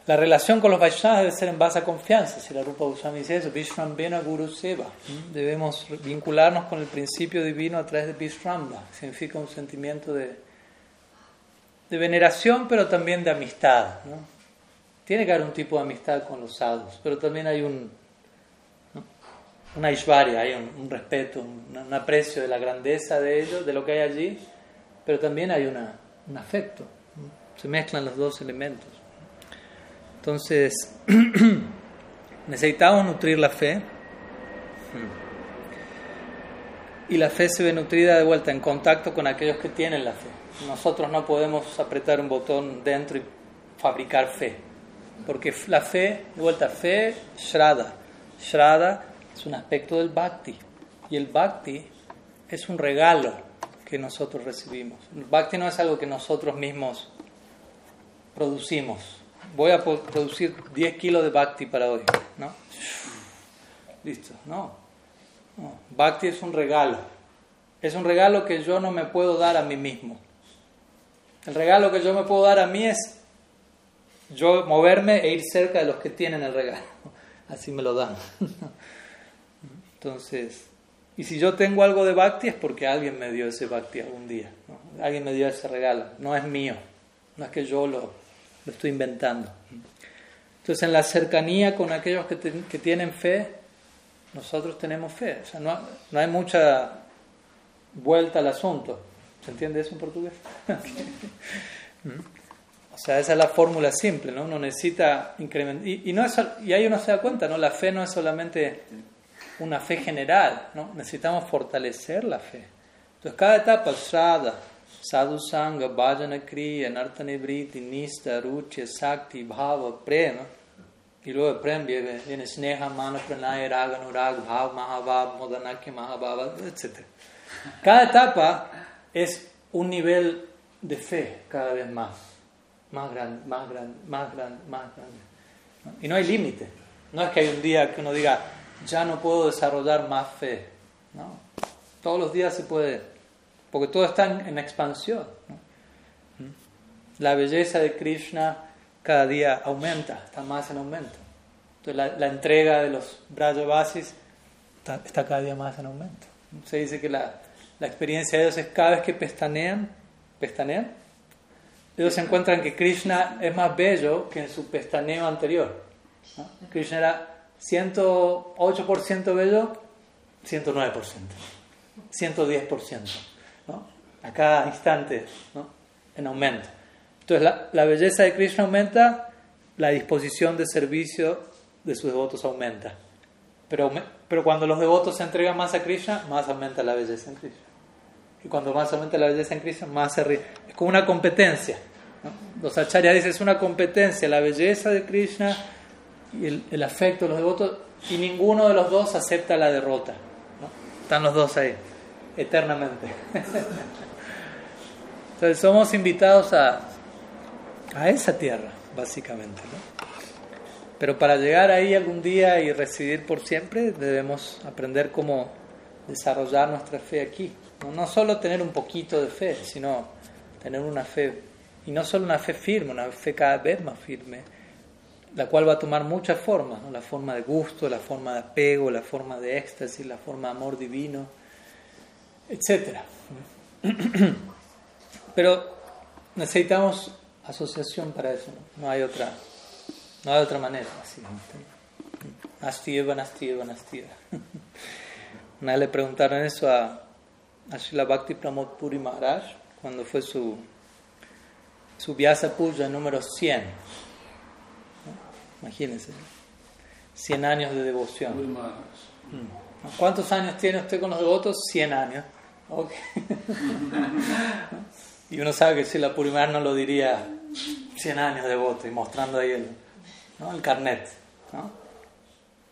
La relación con los Vaishnavas debe ser en base a confianza. Si la Rupa Goswami dice eso, Vishrambena Guru Seva. Debemos vincularnos con el principio divino a través de Vishramba. Significa un sentimiento de, de veneración, pero también de amistad. ¿no? Tiene que haber un tipo de amistad con los sadhus, pero también hay un, una ishvarya, hay un, respeto, un, aprecio de la grandeza de ellos, de lo que hay allí, pero también hay una, un afecto. Se mezclan los dos elementos. Entonces, necesitamos nutrir la fe. Y la fe se ve nutrida de vuelta en contacto con aquellos que tienen la fe. Nosotros no podemos apretar un botón dentro y fabricar fe. Porque la fe, de vuelta, fe, Shraddha. Shraddha es un aspecto del bhakti. Y el bhakti es un regalo que nosotros recibimos. El bhakti no es algo que nosotros mismos producimos. Voy a producir 10 kilos de bhakti para hoy. ¿no? Listo, no. no. Bhakti es un regalo. Es un regalo que yo no me puedo dar a mí mismo. El regalo que yo me puedo dar a mí es yo moverme e ir cerca de los que tienen el regalo. Así me lo dan. Entonces, y si yo tengo algo de bhakti es porque alguien me dio ese bhakti algún día. Alguien me dio ese regalo. No es mío. No es que yo lo, lo estoy inventando. Entonces, en la cercanía con aquellos que, que tienen fe, nosotros tenemos fe. O sea, no, no hay mucha vuelta al asunto. ¿Se entiende eso en portugués? o sea, esa es la fórmula simple, ¿no? Uno necesita incrementar. Y, y, no y ahí uno se da cuenta, ¿no? La fe no es solamente una fe general, ¿no? Necesitamos fortalecer la fe. Entonces, cada etapa, Shraddha, Sadhu Sangha, Bhajana Kriya, Nartanibriti, Nista, Ruchi, Sakti, Bhava, Prema. Y luego de Prem viene, viene Sneha, Mana, Pranaya, Raga, Nurag, Bhav, Mahabhav, Modanaki, Mahabhava, etc. Cada etapa es un nivel de fe cada vez más, más grande, más grande, más grande, más grande. Y no hay límite. No es que hay un día que uno diga, ya no puedo desarrollar más fe. ¿no? Todos los días se puede, porque todo está en, expansión. ¿Mm? La belleza de Krishna cada día aumenta, está más en aumento. Entonces la, entrega de los Brajavasis está, está cada día más en aumento. Se dice que la, la experiencia de ellos es cada vez que pestanean, pestanean, ellos encuentran que Krishna es más bello que en su pestaneo anterior. Krishna era 108% bello, 109%, 110%, ¿no? a cada instante ¿no? en aumento. Entonces la, la, belleza de Krishna aumenta, la disposición de servicio de sus devotos aumenta. Pero, pero cuando los devotos se entregan más a Krishna, más aumenta la belleza en Krishna. Y cuando más aumenta la belleza en Krishna, más se ríe. Es como una competencia. Los acharyas dicen, es una competencia, la belleza de Krishna y el, el, afecto de los devotos, y ninguno de los dos acepta la derrota. Están los dos ahí, eternamente. Entonces somos invitados a, a esa tierra, básicamente. Pero para llegar ahí algún día y residir por siempre, debemos aprender cómo desarrollar nuestra fe aquí. No, no solo tener un poquito de fe, sino tener una fe, y no solo una fe firme, una fe cada vez más firme la cual va a tomar muchas formas, la forma de gusto, la forma de apego, la forma de éxtasis, la forma de amor divino, etc. Pero necesitamos asociación para eso, no, hay otra, no hay otra manera. Astiva, nastiva, nastiva. Una vez le preguntaron eso a, a Srila Bhakti Pramod Puri Maharaj cuando fue su, su Vyasa Puja número 100 Imagínense. 100 años de devoción. Mm. ¿Cuántos años tiene usted con los devotos? 100 años. y uno sabe que si la Purimar no lo diría 100 años de devoto y mostrando ahí el, ¿no? el carnet. ¿no?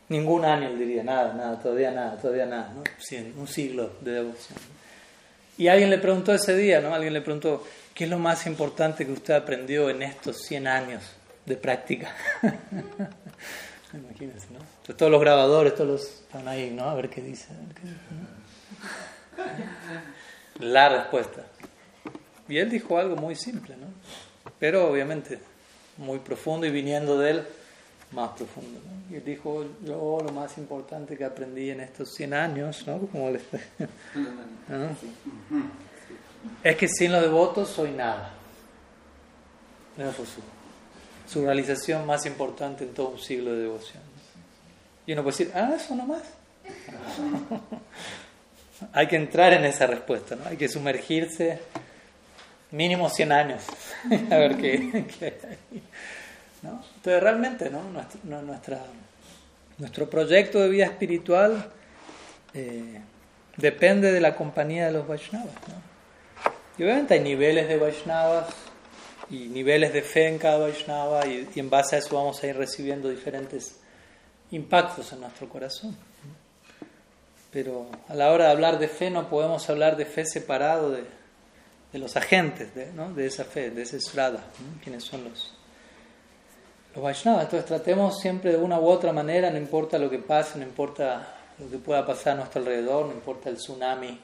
Ningún año él diría, nada, nada, todavía nada, todavía nada. ¿no? un siglo de devoción. Y alguien le preguntó ese día, ¿no? Alguien le preguntó, ¿qué es lo más importante que usted aprendió en estos 100 años de práctica. Imagínense, ¿no? todos los grabadores, todos los están ahí, ¿no? A ver qué dice. la respuesta. Y él dijo algo muy simple, ¿no? Pero obviamente muy profundo y viniendo de él más profundo. ¿no? Y él dijo, yo lo más importante que aprendí en estos 100 años, ¿no? Como le- ¿no? Es que sin los devotos soy nada. Eso fue su, su realización más importante en todo un siglo de devoción. Y uno puede decir, ah, eso nomás. Hay que entrar en esa respuesta, ¿no? Hay que sumergirse mínimo 100 años a ver qué, hay. ¿no? Entonces realmente, ¿no? Nuestra, no- nuestra- nuestro proyecto de vida espiritual eh, depende de la compañía de los Vaishnavas. ¿no? Y obviamente hay niveles de Vaishnavas y niveles de fe en cada Vaishnava y, y en base a eso vamos a ir recibiendo diferentes impactos en nuestro corazón. Pero a la hora de hablar de fe no podemos hablar de fe separado de, de los agentes de, ¿no? de esa fe, de ese srada, ¿no? quienes son los, los Vaishnavas. Entonces tratemos siempre de una u otra manera, no importa lo que pase, no importa lo que pueda pasar a nuestro alrededor, no importa el tsunami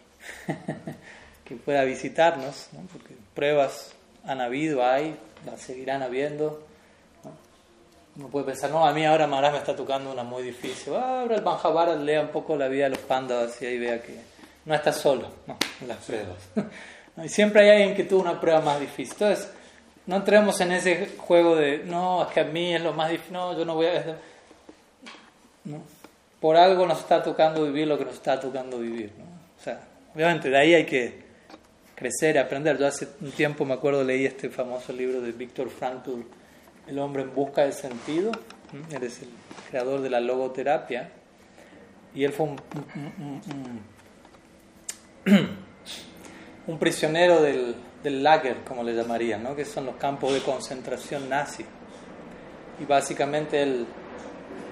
que pueda visitarnos, ¿no? porque pruebas han habido, hay, las seguirán habiendo. ¿no? Uno puede pensar, no, a mí ahora Maharaj me está tocando una muy difícil. Ah, ahora el Mahabharata lea un poco la vida de los pandas y ahí vea que no está solo ¿no? en las pruebas. Y siempre hay alguien que tuvo una prueba más difícil. Entonces, no entremos en ese juego de, no, es que a mí es lo más difícil, no, yo no voy a... ¿no? Por algo nos está tocando vivir lo que nos está tocando vivir. ¿no? O sea, obviamente de ahí hay que crecer, aprender. Yo hace un tiempo me acuerdo leí este famoso libro de Víctor Frankl, El hombre en busca del sentido. Él es el creador de la logoterapia. Y él fue un, un- un- un- un prisionero del, del lager, como le llamarían, ¿no? que son los campos de concentración nazi. Y básicamente él,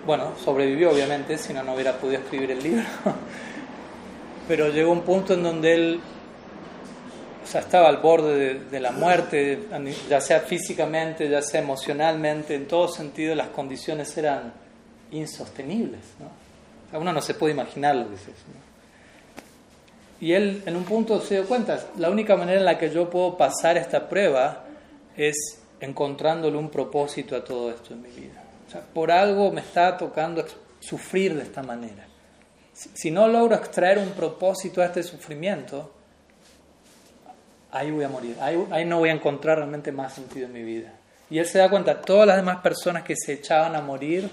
bueno, sobrevivió obviamente, si no, no hubiera podido escribir el libro. Pero llegó un punto en donde él sea, estaba al borde de, la muerte, ya sea físicamente, ya sea emocionalmente, en todo sentido las condiciones eran insostenibles. ¿no? O sea, uno no se puede imaginar lo que es eso. Y él en un punto se dio cuenta, la única manera en la que yo puedo pasar esta prueba es encontrándole un propósito a todo esto en mi vida. O sea, por algo me está tocando sufrir de esta manera. Si, si no logro extraer un propósito a este sufrimiento, ahí voy a morir, ahí, ahí no voy a encontrar realmente más sentido en mi vida. Y él se da cuenta, todas las demás personas que se echaban a morir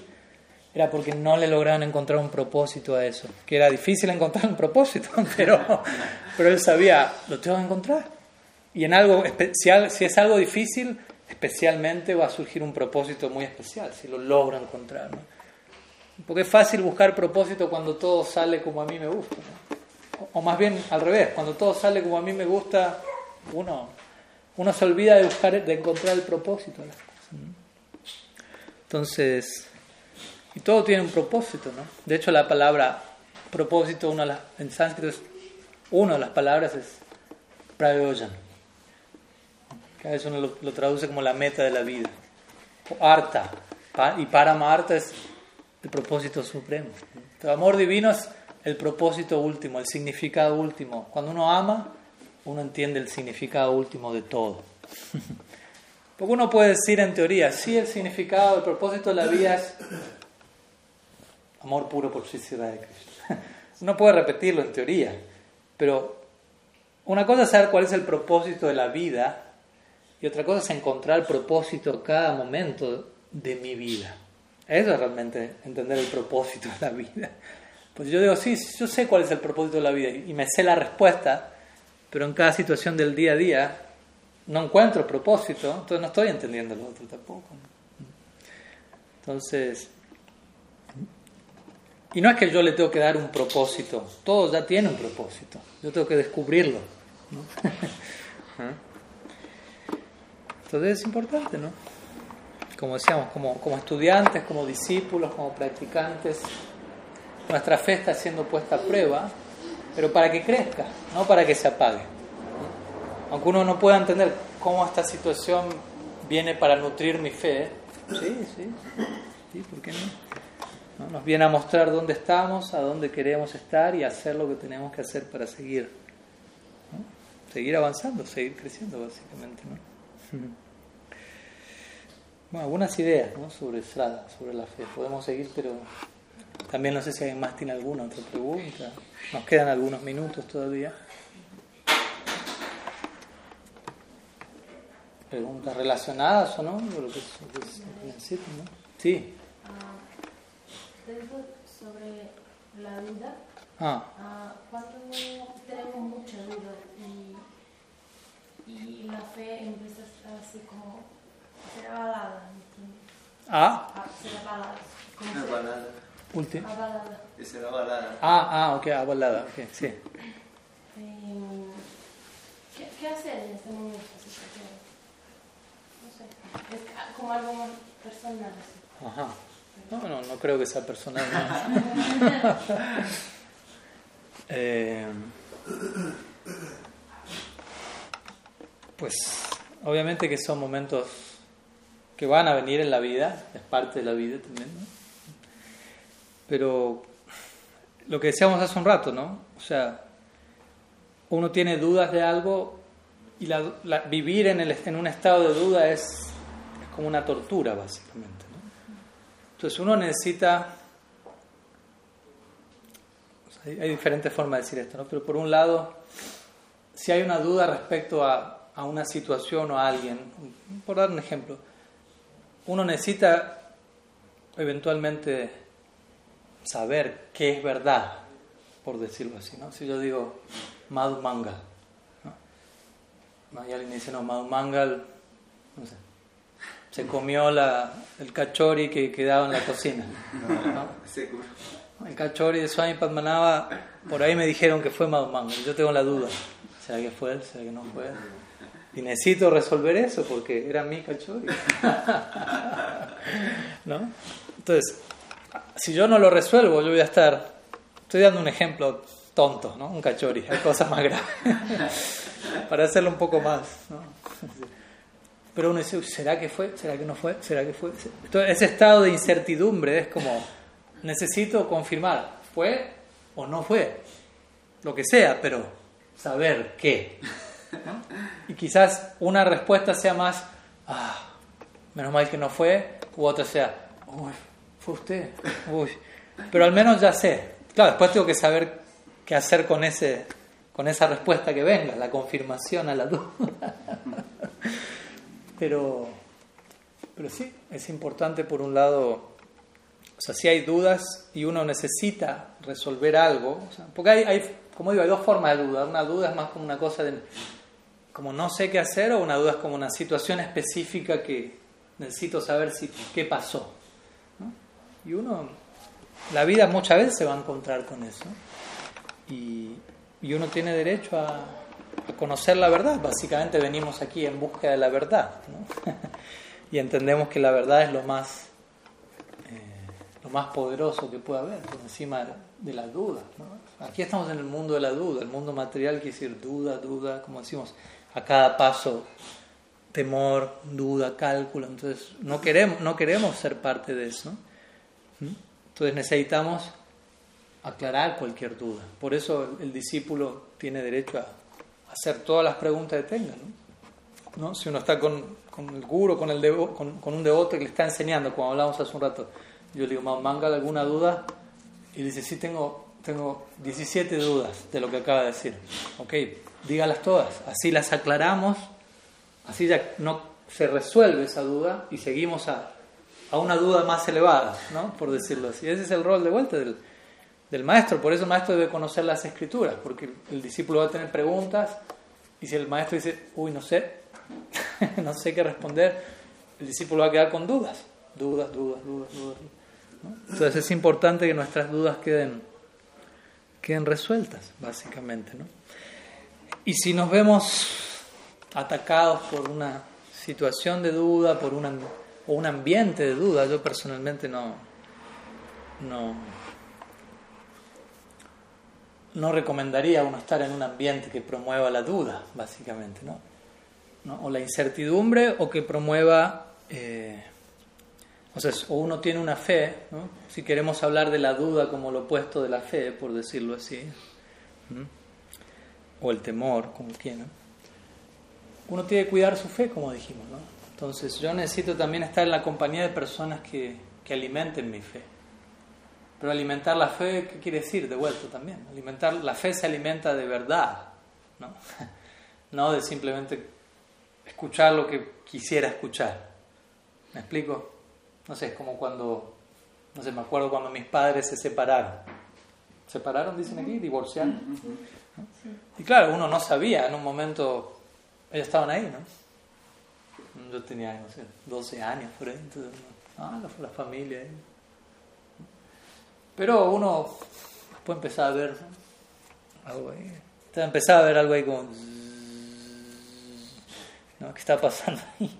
era porque no le lograban encontrar un propósito a eso, que era difícil encontrar un propósito, pero, pero él sabía, lo tengo que encontrar. Y en algo especial, si es algo difícil, especialmente va a surgir un propósito muy especial, si lo logro encontrar. ¿no? Porque es fácil buscar propósito cuando todo sale como a mí me gusta. ¿no? O, más bien al revés, cuando todo sale como a mí me gusta, uno, uno se olvida de buscar, de encontrar el propósito de las cosas. Entonces, y todo tiene un propósito, ¿no? De hecho, la palabra propósito, una de las, en sánscrito, es, una de las palabras es prayojan. Que a veces uno lo, lo traduce como la meta de la vida. O arta. Pa- y paramarta es el propósito supremo. El amor divino es el propósito último, el significado último. Cuando uno ama, uno entiende el significado último de todo. Porque uno puede decir en teoría, sí, el significado, el propósito de la vida es amor puro por Sri Radha Krishna. Uno puede repetirlo en teoría, pero una cosa es saber cuál es el propósito de la vida y otra cosa es encontrar el propósito cada momento de mi vida. Eso es realmente entender el propósito de la vida. Pues yo digo, sí, yo sé cuál es el propósito de la vida y me sé la respuesta, pero en cada situación del día a día no encuentro propósito, entonces no estoy entendiendo lo otro tampoco. Entonces, y no es que yo le tengo que dar un propósito, todo ya tiene un propósito, yo tengo que descubrirlo. Entonces es importante, ¿no? Como decíamos, como, como estudiantes, como discípulos, como practicantes, nuestra fe está siendo puesta a prueba, pero para que crezca, no para que se apague. Aunque uno no pueda entender cómo esta situación viene para nutrir mi fe, sí, sí, sí, ¿por qué no? ¿No? Nos viene a mostrar dónde estamos, a dónde queremos estar y hacer lo que tenemos que hacer para seguir seguir avanzando, seguir creciendo básicamente. ¿no? Bueno, algunas ideas ¿no? sobre Srada, sobre la fe. Podemos seguir, pero también no sé si alguien más tiene alguna otra pregunta. Nos quedan algunos minutos todavía. Preguntas relacionadas o no, lo que, lo que necesita, ¿no? Sí. Ah, sobre la duda. Ah, Ah, cuando tenemos mucha duda y, y la fe empieza así como a ser avalada, ¿entiendes? ah, A ser avalada. como ser balada. último. avalada. Esa era balada. Ah, ah, ok, avalada, ok, sí. Eh, ¿qué, ¿Qué hacer en este momento? No sé, es como algo más personal. así. Ajá. No, no, no creo que sea personal. ¿no? Eh, pues obviamente que son momentos que van a venir en la vida, es parte de la vida también, ¿no? Pero lo que decíamos hace un rato, ¿no? O sea, uno tiene dudas de algo y vivir en, el, en un estado de duda es, es como una tortura, básicamente. Entonces uno necesita... hay, hay diferentes formas de decir esto, ¿no? Pero por un lado, si hay una duda respecto a, a una situación o a alguien, por dar un ejemplo, uno necesita eventualmente saber qué es verdad, por decirlo así, ¿no? Si yo digo Madhu Mangal, ¿no? Y alguien dice, no, Madhu Mangal, no sé, se comió la, el cachori que quedaba en la cocina, ¿no? El cachori de Swami Padmanabha, por ahí me dijeron que fue Madhu Mangal, yo tengo la duda, ¿será que fue él? ¿Será que no fue? Y necesito resolver eso porque era mi cachori. ¿No? Entonces, si yo no lo resuelvo, yo voy a estar. Estoy dando un ejemplo tonto, ¿no? Un cachori, hay cosas más graves. Para hacerlo un poco más, ¿no? Pero uno dice, "Uy, ¿será que fue? ¿Será que no fue? ¿Será que fue? Entonces, ese estado de incertidumbre es como, necesito confirmar, ¿fue o no fue? Lo que sea, pero saber qué. ¿no? Y quizás una respuesta sea más, ah, menos mal que no fue, u otra sea, uy, usted, uy. Pero al menos ya sé. Claro, después tengo que saber qué hacer con, ese, con esa respuesta que venga, la confirmación a la duda. Pero, pero sí, es importante por un lado, o sea, si hay dudas y uno necesita resolver algo, porque hay, hay, como digo, hay dos formas de duda. Una duda es más como una cosa de, como no sé qué hacer, o una duda es como una situación específica que necesito saber si, qué pasó. Y uno, la vida muchas veces se va a encontrar con eso. Y, y uno tiene derecho a, conocer la verdad. Básicamente venimos aquí en busca de la verdad. ¿no? y entendemos que la verdad es lo más, eh, lo más poderoso que puede haber, por encima de, las dudas. Aquí estamos en el mundo de la duda. El mundo material quiere decir duda, duda, como decimos, a cada paso temor, duda, cálculo. Entonces no queremos, no queremos ser parte de eso. Entonces necesitamos aclarar cualquier duda. Por eso el, discípulo tiene derecho a hacer todas las preguntas que tenga. ¿no? Si uno está con, con el guru, con, el devo, con, con, un devoto que le está enseñando, como hablamos hace un rato, yo le digo, manga alguna duda? Y dice, sí, tengo, tengo 17 dudas de lo que acaba de decir. Ok, dígalas todas. Así las aclaramos, así ya no se resuelve esa duda y seguimos a, a una duda más elevada, ¿no? por decirlo así. Ese es el rol de vuelta del, maestro. Por eso el maestro debe conocer las escrituras, porque el, el discípulo va a tener preguntas y si el maestro dice, uy, no sé, no sé qué responder, el discípulo va a quedar con dudas, dudas, dudas, dudas, dudas. ¿no? Entonces es importante que nuestras dudas queden, queden resueltas, básicamente. ¿no? Y si nos vemos atacados por una situación de duda, por una, o un ambiente de duda, yo personalmente no, no, no recomendaría uno estar en un ambiente que promueva la duda, básicamente, ¿no? O la incertidumbre o que promueva, eh, o sea, o uno tiene una fe, ¿no? si queremos hablar de la duda como lo opuesto de la fe, por decirlo así, o el temor, como quieran. uno tiene que cuidar su fe, como dijimos, ¿no? Entonces yo necesito también estar en la compañía de personas que, que alimenten mi fe. Pero alimentar la fe, ¿qué quiere decir? De vuelta también. Alimentar la fe se alimenta de verdad, ¿no? No de simplemente escuchar lo que quisiera escuchar. ¿Me explico? No sé, es como cuando, no sé, me acuerdo cuando mis padres se separaron. ¿Separaron, dicen aquí? ¿Divorciaron? Y claro, uno no sabía, en un momento, ellos estaban ahí, ¿no? Yo tenía, no sé, 12 años por ahí, entonces, ah, la, familia. Pero uno después empezaba a ver ¿no? algo ahí. Empezaba a ver algo ahí como... ¿no? ¿Qué está pasando ahí?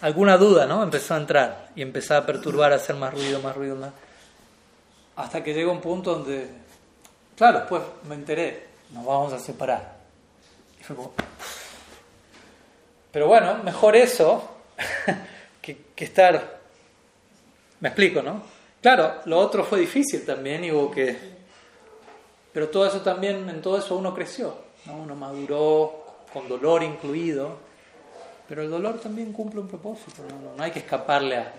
Alguna duda, ¿no? Empezó a entrar y empezaba a perturbar, a hacer más ruido, más ruido, más... Hasta que llegó un punto donde, claro, después me enteré, nos vamos a separar. Y fue como... Pero bueno, mejor eso que, que estar... Me explico, ¿no? Claro, lo otro fue difícil también y hubo que... Pero todo eso también, en todo eso uno creció, ¿no? uno maduró con dolor incluido, pero el dolor también cumple un propósito, no, no hay que escaparle a,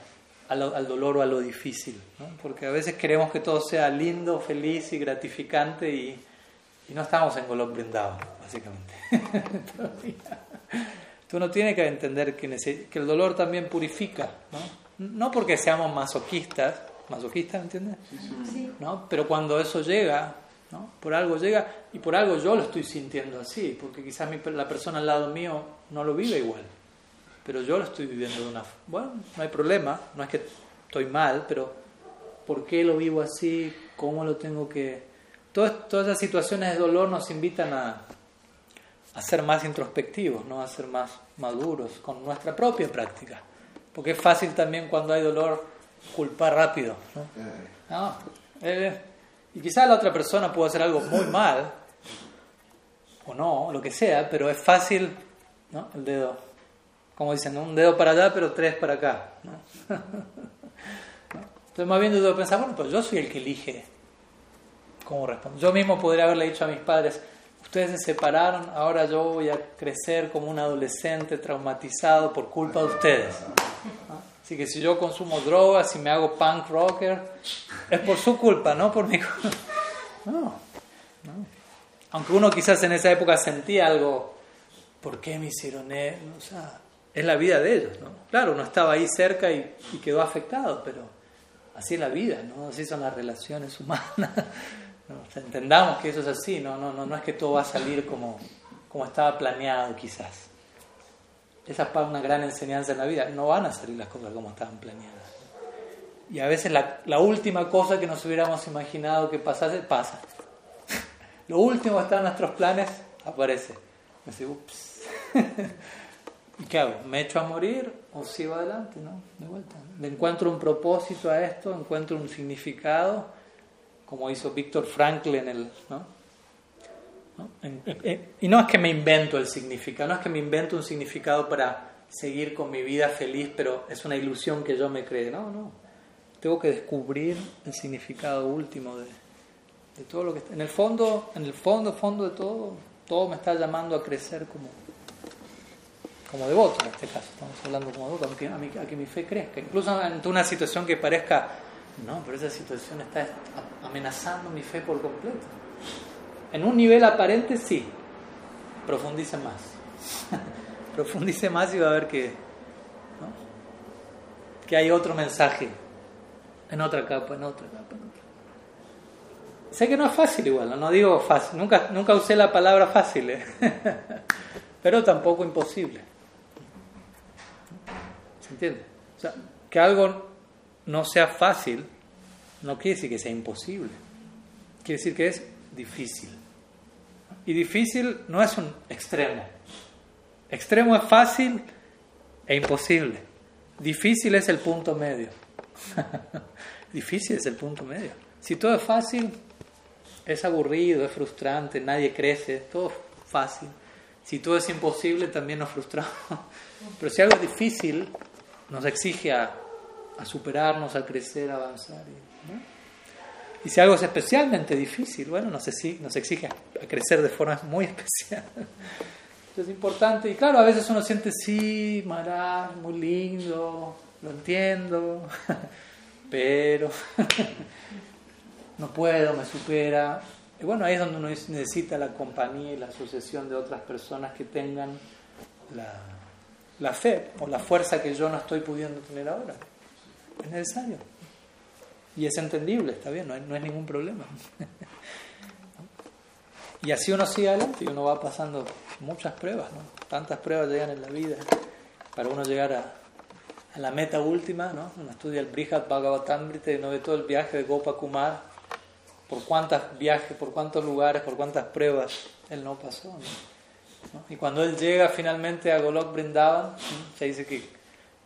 a lo, al dolor o a lo difícil, ¿no? porque a veces queremos que todo sea lindo, feliz y gratificante y, y no estamos en Golok brindado, básicamente. Tú no tienes que entender que, que el dolor también purifica, ¿no? no porque seamos masoquistas, masoquista, ¿me entiendes? Sí. ¿No? Pero cuando eso llega, ¿no? Por algo llega y por algo yo lo estoy sintiendo así, porque quizás mi, la persona al lado mío no lo vive igual, pero yo lo estoy viviendo de una... Bueno, no hay problema, no es que estoy mal, pero ¿por qué lo vivo así? ¿Cómo lo tengo que...? Todas, todas esas situaciones de dolor nos invitan a, a ser más introspectivos, ¿no? a ser más maduros con nuestra propia práctica. Porque es fácil también cuando hay dolor culpar rápido. ¿no? no eh, y quizás la otra persona puede hacer algo muy mal, o no, lo que sea, pero es fácil, ¿no? El dedo, como dicen, un dedo para allá, pero tres para acá. ¿no? Entonces, más bien yo pensar, bueno, pues yo soy el que elige cómo responder. Yo mismo podría haberle dicho a mis padres, ustedes se separaron, ahora yo voy a crecer como un adolescente traumatizado por culpa de ustedes. Así que si yo consumo drogas y me hago punk rocker, es por su culpa, no por mi culpa. No, no. Aunque uno quizás en esa época sentía algo, ¿por qué me hicieron eso? O es la vida de ellos, ¿no? Claro, uno estaba ahí cerca y, y quedó afectado, pero así es la vida, ¿no? Así son las relaciones humanas. entendamos que eso es así, ¿no? No, no, no es que todo va a salir como, como estaba planeado quizás. Esa es una gran enseñanza en la vida. No van a salir las cosas como estaban planeadas. Y a veces la, la última cosa que nos hubiéramos imaginado que pasase, pasa. Lo último que está en nuestros planes, aparece. Me dice, ups. ¿Y qué hago? ¿Me echo a morir o sigo adelante? ¿no? De vuelta. ¿Le encuentro un propósito a esto? ¿Encuentro un significado? Como hizo Víctor Frankl en el... ¿no? Y no es que me invento el significado, no es que me invento un significado para seguir con mi vida feliz, pero es una ilusión que yo me cree. No, no. Tengo que descubrir el significado último de, de todo lo que está. En el fondo, en el fondo, fondo de todo, todo me está llamando a crecer como, como devoto en este caso. Estamos hablando como devoto, a que, a, que mi fe crezca. Incluso en una situación que parezca, no, pero esa situación está amenazando mi fe por completo. En un nivel aparente sí, profundice más. profundice más y va a ver que, que hay otro mensaje en otra capa, en otra capa, en otra. Sé que no es fácil igual, no, digo fácil, nunca, nunca usé la palabra fácil, ¿eh? pero tampoco imposible. ¿Se entiende? O sea, que algo no sea fácil no quiere decir que sea imposible, quiere decir que es difícil. Y difícil no es un extremo. Extremo es fácil e imposible. Difícil es el punto medio. difícil es el punto medio. Si todo es fácil, es aburrido, es frustrante, nadie crece, todo fácil. Si todo es imposible, también nos frustramos. Pero si algo es difícil, nos exige a, a superarnos, a crecer, a avanzar. Y si algo es especialmente difícil, bueno, nos exige, nos exige a crecer de forma muy especial. Esto es importante. Y claro, a veces uno siente, sí, Maharaj, muy lindo, lo entiendo, pero no puedo, me supera. Y bueno, ahí es donde uno necesita la compañía y la asociación de otras personas que tengan la fe o la fuerza que yo no estoy pudiendo tener ahora. Es necesario. Y es entendible, está bien, no, hay, no es ningún problema. y así uno sigue adelante y uno va pasando muchas pruebas, ¿no? Tantas pruebas llegan en la vida para uno llegar a, a la meta última, ¿no? Uno estudia el Brihad Bhagavatamrita y uno ve todo el viaje de Gopa Kumar, por cuántos viajes, por cuántos lugares, por cuántas pruebas él no pasó, ¿no? Y cuando él llega finalmente a Golok Brindavan, se dice que,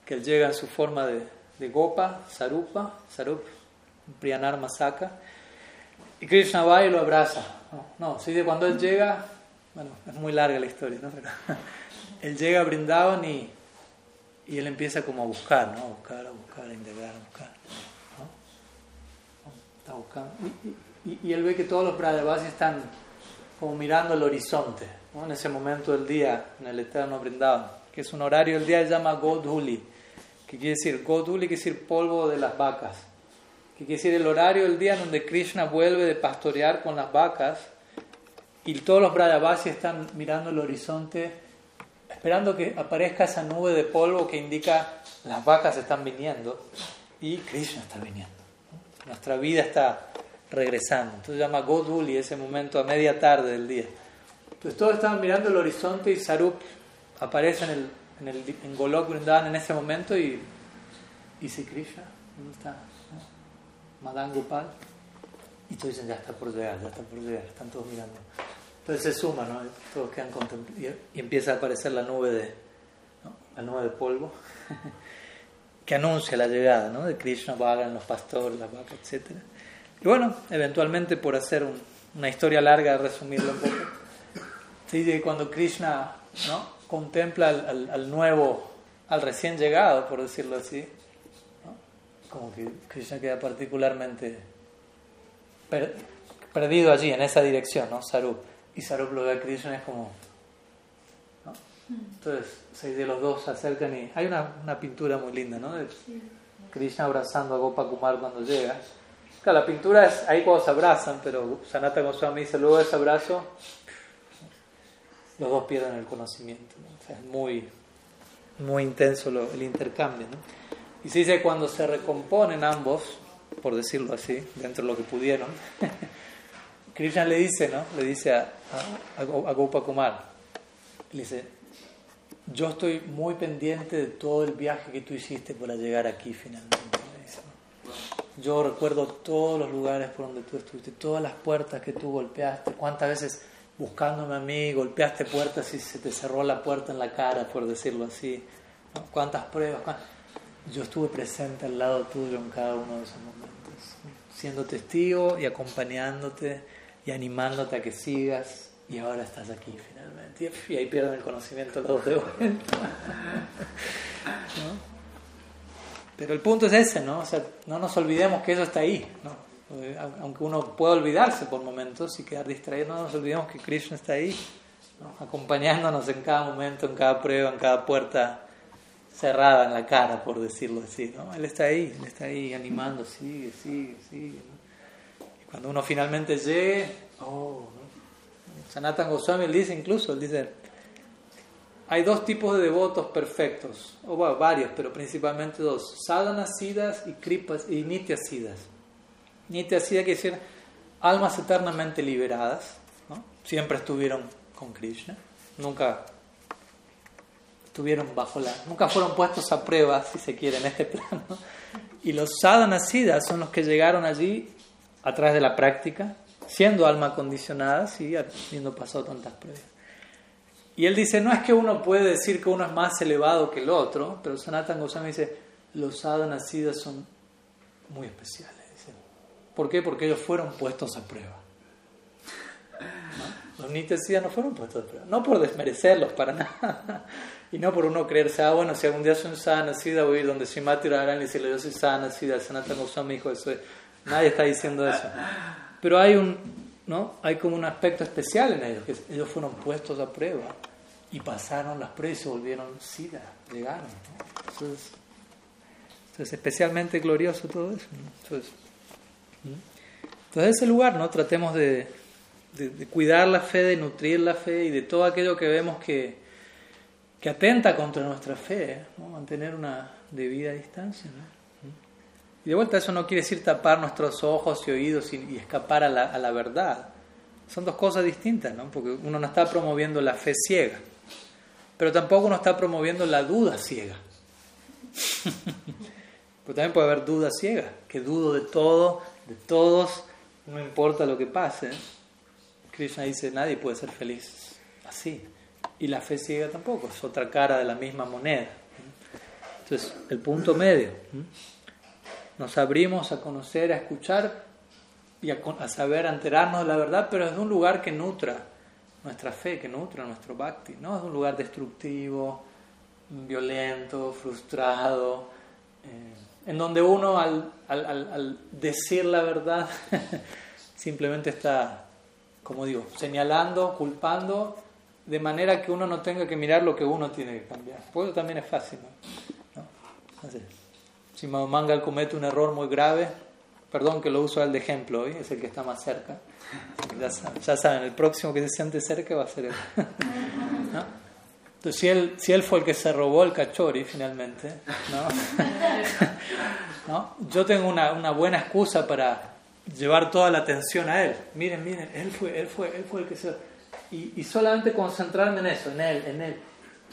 que él llega en su forma de, de Gopa, Sarupa, Sarup, Priyanar Masaka, y Krishna va y lo abraza. No, no, sí, cuando él llega, bueno, es muy larga la historia, ¿no? Pero él llega a Brindavan y, y él empieza como a buscar, ¿no? A buscar, a buscar, a indagar, a buscar. ¿no? Está buscando. Y, y, y, él ve que todos los Brajavasis están como mirando el horizonte, ¿no? En ese momento del día, en el eterno Brindavan, que es un horario del día se llama Godhuli, que quiere decir, Godhuli quiere decir polvo de las vacas que quiere decir el horario del día en donde Krishna vuelve de pastorear con las vacas y todos los Brajavasis están mirando el horizonte esperando que aparezca esa nube de polvo que indica las vacas están viniendo y Krishna está viniendo. Nuestra vida está regresando. Entonces se llama Goduli ese momento a media tarde del día. Entonces todos estaban mirando el horizonte y Sarup aparece en, el, en, el, en Golok Vrindavan en ese momento y dice Krishna, ¿dónde está? Madan Gopal, y todos dicen, ya está por llegar, ya está por llegar, están todos mirando. Entonces se suma, ¿no? Todos quedan contemplando, y empieza a aparecer la nube de, ¿no? la nube de polvo, que anuncia la llegada, ¿no? De Krishna, Bhagan, los pastores, las vacas, etc. Y bueno, eventualmente por hacer un, una historia larga, resumirlo un poco, se dice que cuando Krishna, ¿no? Contempla al, al, al nuevo, al recién llegado, por decirlo así, como que Krishna queda particularmente per, perdido allí, en esa dirección, ¿no? Sarup. Y Sarup lo ve a Krishna es como... ¿no? Entonces, seis de los dos se acercan y... Hay una, una pintura muy linda, ¿no? De Krishna abrazando a Gopa Kumar cuando llega. Claro, la pintura es ahí cuando se abrazan, pero Sanata Goswami dice, luego de ese abrazo, los dos pierden el conocimiento. es muy, muy intenso lo, el intercambio, ¿no? Y se dice cuando se recomponen ambos, por decirlo así, dentro de lo que pudieron, Krishna le dice, ¿no? Le dice a, a, le dice, yo estoy muy pendiente de todo el viaje que tú hiciste para llegar aquí finalmente. Yo recuerdo todos los lugares por donde tú estuviste, todas las puertas que tú golpeaste, cuántas veces buscándome a mí golpeaste puertas y se te cerró la puerta en la cara, por decirlo así. Cuántas pruebas. Yo estuve presente al lado tuyo en cada uno de esos momentos, siendo testigo y acompañándote y animándote a que sigas y ahora estás aquí finalmente. Y ahí pierden el conocimiento los de vuelta. ¿No? Pero el punto es ese, ¿no? O sea, no nos olvidemos que eso está ahí, ¿no? Aunque uno pueda olvidarse por momentos y quedar distraído, no nos olvidemos que Krishna está ahí, ¿no? acompañándonos en cada momento, en cada prueba, en cada puerta cerrada en la cara, por decirlo así. ¿no? Él está ahí, él está ahí animando, sigue, sigue, sigue. Y cuando uno finalmente llegue, oh, ¿no? Sanatan Goswami dice incluso, él dice, hay dos tipos de devotos perfectos, o varios, pero principalmente dos, sadhana siddhas y kripas y nitya Nitya siddha quiere decir almas eternamente liberadas, ¿no? siempre estuvieron con Krishna, nunca estuvieron bajo la... Nunca fueron puestos a prueba, si se quiere, en este plano. Y los sadhanasidas son los que llegaron allí a través de la práctica, siendo alma condicionadas y habiendo pasado tantas pruebas. Y él dice, no es que uno puede decir que uno es más elevado que el otro, pero Sanatan Goswami dice, los sadhanasidas son muy especiales. ¿Por qué? Porque ellos fueron puestos a prueba. ¿No? Los nitesidas no fueron puestos a prueba. No por desmerecerlos para nada, y no por uno creerse, ah, bueno, si algún día soy un sadhanasida voy a ir donde Shimati Radharani y decirle, yo soy sadhanasida, Sanatan Goswami dijo eso. Nadie está diciendo eso. Pero hay un, ¿no? Hay como un aspecto especial en ellos, que ellos fueron puestos a prueba. y pasaron las pruebas y se volvieron SIDA, llegaron. ¿no? Entonces, entonces, especialmente glorioso todo eso. ¿no? Entonces, entonces, ese lugar, ¿no? Tratemos de, de, cuidar la fe, de nutrir la fe y de todo aquello que vemos que, que atenta contra nuestra fe, mantener una debida distancia. Y de vuelta, eso no quiere decir tapar nuestros ojos y oídos y, escapar a la, a la, verdad. Son dos cosas distintas, ¿no? Porque uno no está promoviendo la fe ciega, pero tampoco uno está promoviendo la duda ciega. pero también puede haber duda ciega, que dudo de todo, de todos, no importa lo que pase. Krishna dice, nadie puede ser feliz así. Y la fe ciega tampoco, es otra cara de la misma moneda. Entonces, el punto medio. Nos abrimos a conocer, a escuchar y a, a saber enterarnos de la verdad, pero desde un lugar que nutra nuestra fe, que nutra nuestro bhakti. No es un lugar destructivo, violento, frustrado, eh, en donde uno al, decir la verdad simplemente está, como digo, señalando, culpando, de manera que uno no tenga que mirar lo que uno tiene que cambiar. Pues también es fácil, ¿no? ¿No? Si Mangal comete un error muy grave, perdón que lo uso al de ejemplo hoy, es el que está más cerca. Ya saben, el próximo que se siente cerca va a ser él. Entonces, si él, si él fue el que se robó el cachori finalmente, ¿no? ¿No? yo tengo una, una buena excusa para llevar toda la atención a él. Miren, miren, él fue, él fue, él fue el que se... Y, y solamente concentrarme en eso, en él, en él.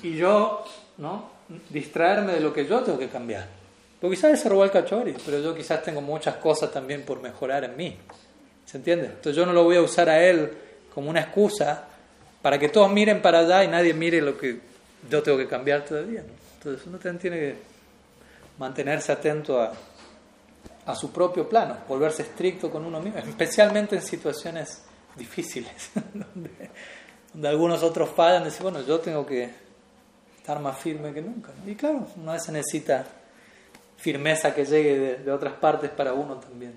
Y yo, ¿no? Distraerme de lo que yo tengo que cambiar. Porque quizás él se robó el cachori, pero yo quizás tengo muchas cosas también por mejorar en mí. ¿Se entiende? Entonces yo no lo voy a usar a él como una excusa para que todos miren para allá y nadie mire lo que yo tengo que cambiar todavía. Entonces uno tiene que mantenerse atento a, a su propio plano, volverse estricto con uno mismo, especialmente en situaciones difíciles, donde, algunos otros fallan, decir, bueno, yo tengo que estar más firme que nunca. ¿no? Y claro, una vez se necesita firmeza que llegue de, otras partes para uno también.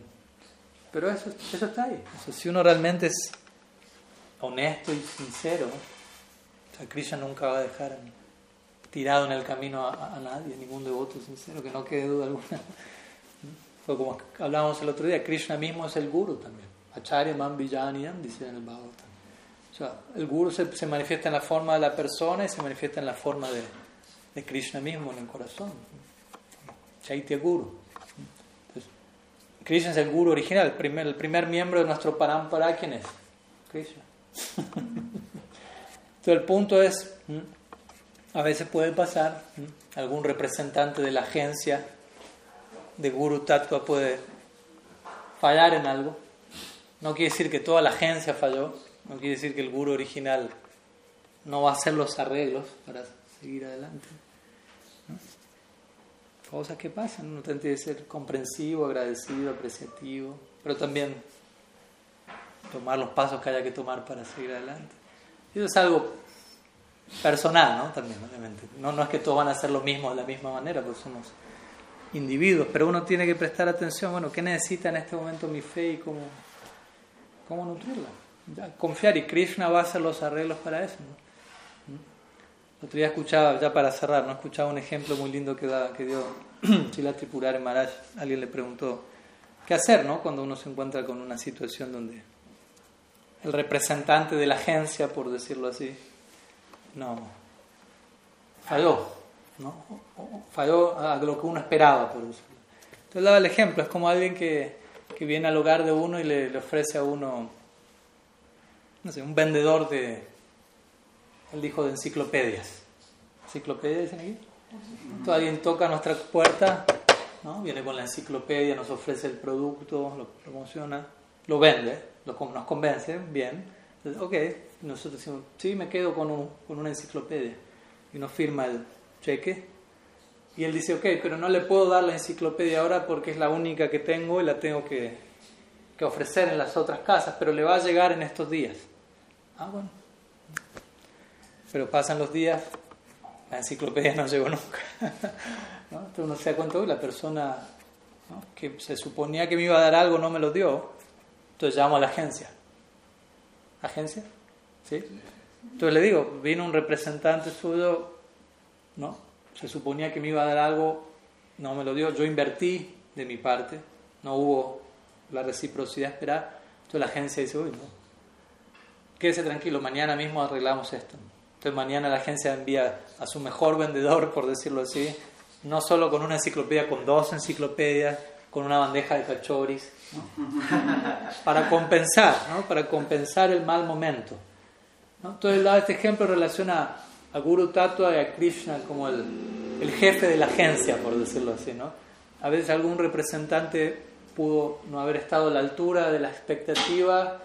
Pero eso, eso está ahí. Si uno realmente es honesto y sincero, Krishna nunca va a dejar tirado en el camino a, a nadie, ningún devoto sincero, que no quede duda alguna. Fue como hablábamos el otro día, Krishna mismo es el guru también. Acharya Man dice en el Bhagavatam. El guru se, manifiesta en la forma de la persona y se manifiesta en la forma de, Krishna mismo, en el corazón. Chaitya Guru. Krishna es el guru original, el primer, el primer miembro de nuestro parampara, ¿quién es? Krishna. Entonces el punto es, a veces puede pasar, algún representante de la agencia de Guru Tattva puede fallar en algo. No quiere decir que toda la agencia falló, no quiere decir que el Guru original no va a hacer los arreglos para seguir adelante. ¿no? Cosas que pasan, uno tiene que ser comprensivo, agradecido, apreciativo, pero también tomar los pasos que haya que tomar para seguir adelante. Eso es algo personal, ¿no? También, obviamente. No, es que todos van a hacer lo mismo de la misma manera, porque somos individuos, pero uno tiene que prestar atención, bueno, ¿qué necesita en este momento mi fe y cómo, cómo nutrirla? Confiar, y Krishna va a hacer los arreglos para eso, ¿no? El otro día escuchaba, ya para cerrar, ¿no? escuchaba un ejemplo muy lindo que, da, dio Chila Tripurari Maharaj. Alguien le preguntó, ¿qué hacer, no? Cuando uno se encuentra con una situación donde el representante de la agencia, por decirlo así, no, falló, ¿no? falló a lo que uno esperaba, por decirlo. Entonces daba el ejemplo, es como alguien que, que viene al hogar de uno y le, ofrece a uno, no sé, un vendedor de, él dijo de enciclopedias. ¿Enciclopedias dicen aquí? Entonces alguien toca nuestra puerta, ¿no? viene con la enciclopedia, nos ofrece el producto, lo promociona, lo vende, nos convence, bien. Ok, nosotros decimos, sí, me quedo con, un, con una enciclopedia. Y nos firma el cheque. Y él dice, ok, pero no le puedo dar la enciclopedia ahora porque es la única que tengo y la tengo que, que ofrecer en las otras casas, pero le va a llegar en estos días. Ah, bueno. Pero pasan los días, la enciclopedia no llegó nunca. Entonces uno se da cuenta, la persona que se suponía que me iba a dar algo no me lo dio, entonces llamo a la agencia. ¿Agencia? ¿Sí? Entonces le digo, vino un representante suyo, ¿no? Se suponía que me iba a dar algo, no me lo dio, yo invertí de mi parte, no hubo la reciprocidad esperada. Entonces la agencia dice, uy, no, quédese tranquilo, mañana mismo arreglamos esto. Entonces mañana la agencia envía a su mejor vendedor, por decirlo así, no solo con una enciclopedia, con dos enciclopedias, con una bandeja de cachoris, para compensar, ¿no? para compensar el mal momento. Entonces, este ejemplo relaciona a Guru Tattva y a Krishna como el, el, jefe de la agencia, por decirlo así. ¿no? A veces algún representante pudo no haber estado a la altura de la expectativa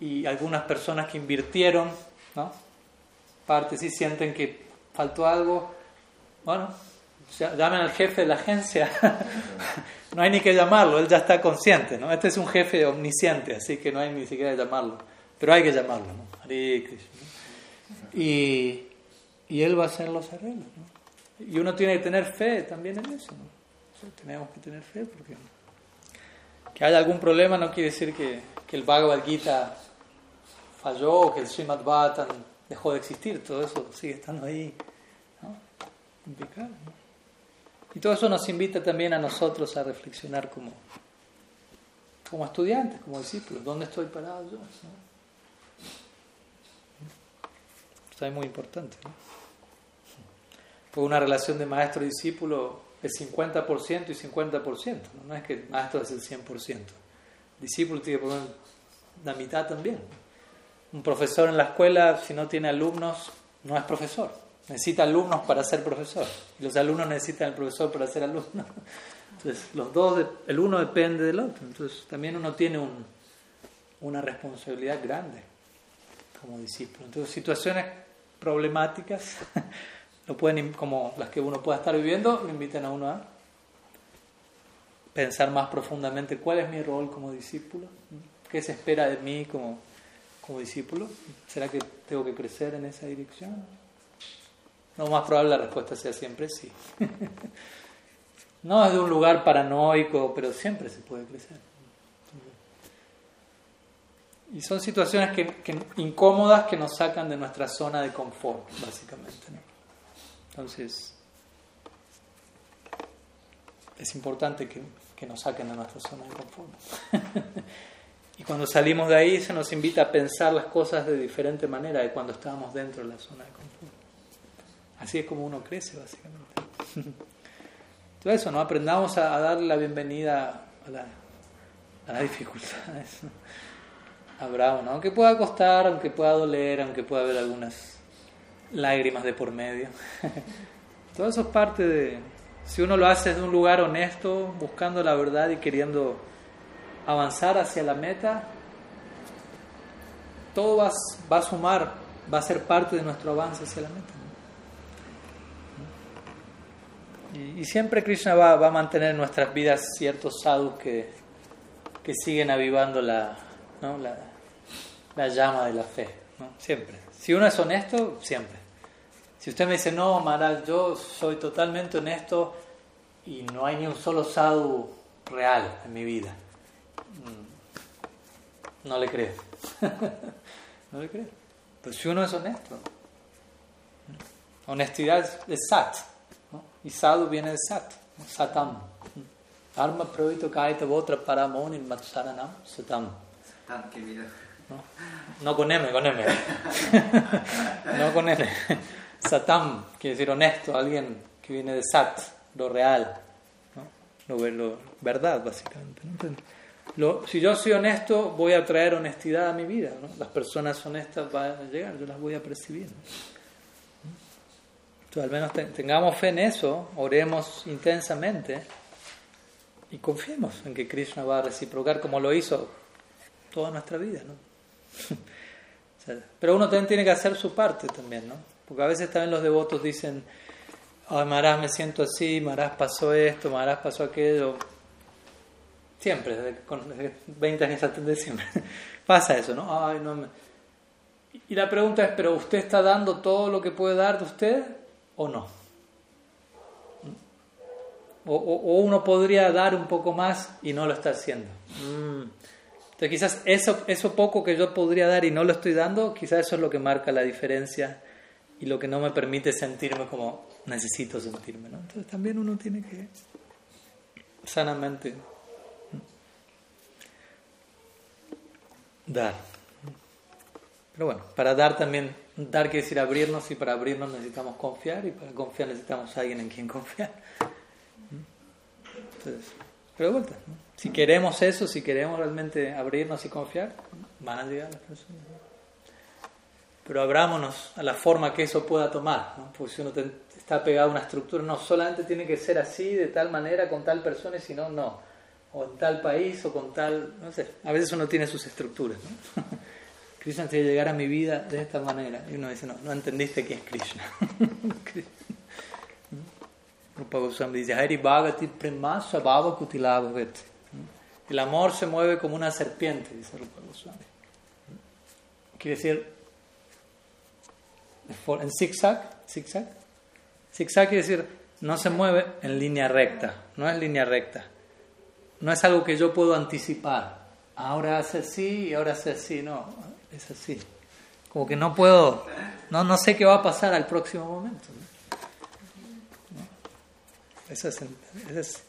y algunas personas que invirtieron, ¿no? parte sí sienten que faltó algo, bueno, llamen al jefe de la agencia, no hay ni que llamarlo, él ya está consciente, ¿no? Este es un jefe omnisciente, así que no hay ni siquiera que llamarlo, pero hay que llamarlo, ¿no? Y, y él va a hacer los arreglos, ¿no? Y uno tiene que tener fe también en eso, ¿no? tenemos que tener fe porque que haya algún problema no quiere decir que, que el Bhagavad Gita falló o que el Srimad Bhattan dejó de existir, todo eso sigue estando ahí, ¿no? ¿no? Y todo eso nos invita también a nosotros a reflexionar como, como estudiantes, como discípulos. ¿Dónde estoy parado yo? Esto es muy importante. ¿no? Porque una relación de maestro-discípulo es 50% y 50%. ¿no? no es que el maestro es el 100%. El discípulo tiene que poner la mitad también. Un profesor en la escuela, si no tiene alumnos, no es profesor. Necesita alumnos para ser profesor. Y los alumnos necesitan al profesor para ser alumno. Entonces, los dos, el uno depende del otro. Entonces, también uno tiene un, una responsabilidad grande como discípulo. Entonces, situaciones problemáticas, lo pueden, como las que uno pueda estar viviendo, lo invitan a uno a pensar más profundamente cuál es mi rol como discípulo, qué se espera de mí como, como discípulo. ¿Será que tengo que crecer en esa dirección? Lo más probable la respuesta sea siempre sí. no es de un lugar paranoico, pero siempre se puede crecer. Y son situaciones que, incómodas que nos sacan de nuestra zona de confort, básicamente. Entonces, es importante que, que nos saquen de nuestra zona de confort. y cuando salimos de ahí se nos invita a pensar las cosas de diferente manera de cuando estábamos dentro de la zona de confort. Así es como uno crece, básicamente. Todo eso, ¿no? Aprendamos a, darle la bienvenida a, la, a las dificultades. ¿no? ¿no? Aunque pueda costar, aunque pueda doler, aunque pueda haber algunas lágrimas de por medio. Todo eso es parte de... Si uno lo hace desde un lugar honesto, buscando la verdad y queriendo avanzar hacia la meta, todo va a sumar, va a ser parte de nuestro avance hacia la meta. Y, siempre Krishna va, va, a mantener en nuestras vidas ciertos sadhus que, que siguen avivando la, ¿no? la, la, llama de la fe. ¿no? Siempre. Si uno es honesto, siempre. Si usted me dice, no, Maharaj, yo soy totalmente honesto y no hay ni un solo sadhu real en mi vida, mm, no le creo. no le creo. Pero si uno es honesto, honestidad es sat. Y sadhu viene de sat, satam. Arma pravito kaita votra paramon in matsaranam satam. Satam, qué vida. ¿No? no con M, con M. no con M. Satam quiere decir honesto, alguien que viene de sat, lo real, ¿no? lo, lo verdad, básicamente. Lo, si yo soy honesto, voy a traer honestidad a mi vida. ¿no? Las personas honestas van a llegar, yo las voy a percibir. ¿No? al menos tengamos fe en eso, oremos intensamente y confiemos en que Krishna va a reciprocar como lo hizo toda nuestra vida. ¿no? pero uno también tiene que hacer su parte también, ¿no? Porque a veces también los devotos dicen, ay Maharaj me siento así, Maharaj pasó esto, Maharaj pasó aquello. Siempre, desde, con, 20 años de siempre. Pasa eso, ¿no? Ay, no me... Y la pregunta es, ¿pero usted está dando todo lo que puede dar de usted? O no. O, uno podría dar un poco más y no lo está haciendo. Mm, Entonces quizás eso, eso poco que yo podría dar y no lo estoy dando, quizás eso es lo que marca la diferencia y lo que no me permite sentirme como necesito sentirme. ¿no? Entonces también uno tiene que sanamente dar. Pero bueno, para dar también, dar quiere decir abrirnos y para abrirnos necesitamos confiar y para confiar necesitamos a alguien en quien confiar. Entonces, pero de vuelta, si queremos eso, si queremos realmente abrirnos y confiar, van a llegar las personas. Pero abrámonos a la forma que eso pueda tomar, ¿no? porque si uno está pegado a una estructura, no solamente tiene que ser así, de tal manera, con tal persona, sino no, o en tal país, o con tal, no sé, a veces uno tiene sus estructuras. ¿no? Krishna tiene que llegar a mi vida de esta manera, y uno dice, no, no entendiste qué es Krishna. Rupa Goswami dice, Hari Bhagati Premasa Bhava Kutilabhavet. El amor se mueve como una serpiente, dice Rupa Goswami. Quiere decir, en zigzag, zigzag, zigzag quiere decir, no se mueve en línea recta, no es línea recta. No es algo que yo puedo anticipar. Ahora hace así y ahora hace así, no, es así. Como que no puedo, no, no sé qué va a pasar al próximo momento. Es,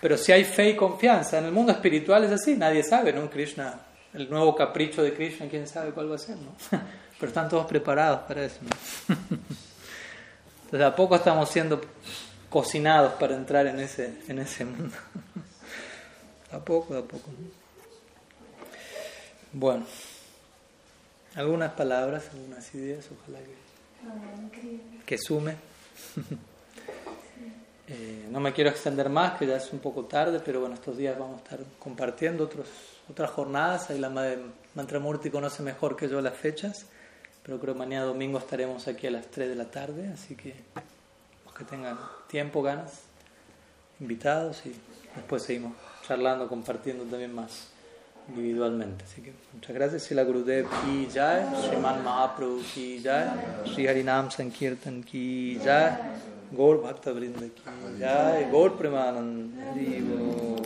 pero si hay fe y confianza, en el mundo espiritual es así, nadie sabe, ¿no? Krishna, el nuevo capricho de Krishna, quién sabe cuál va a ser, ¿no? Pero están todos preparados para eso, ¿no? Entonces a poco estamos siendo cocinados para entrar en ese, en ese mundo. A poco, a poco. Bueno, algunas palabras, algunas ideas, ojalá que, que sume. Eh, no me quiero extender más, que ya es un poco tarde, pero bueno, estos días vamos a estar compartiendo otros, otras jornadas. Ahí la madre Mantramurti conoce mejor que yo las fechas, pero creo que mañana domingo estaremos aquí a las 3 de la tarde, así que los que tengan tiempo, ganas, invitados y después seguimos charlando, compartiendo también más individualmente. Así que muchas gracias. Sila Gurudev ki jai, Sriman Mahaprabhu ki jai, Sri Harinam Sankirtan ki jai. Gaur Bhakta Vrinda ki jai, Gaur Hari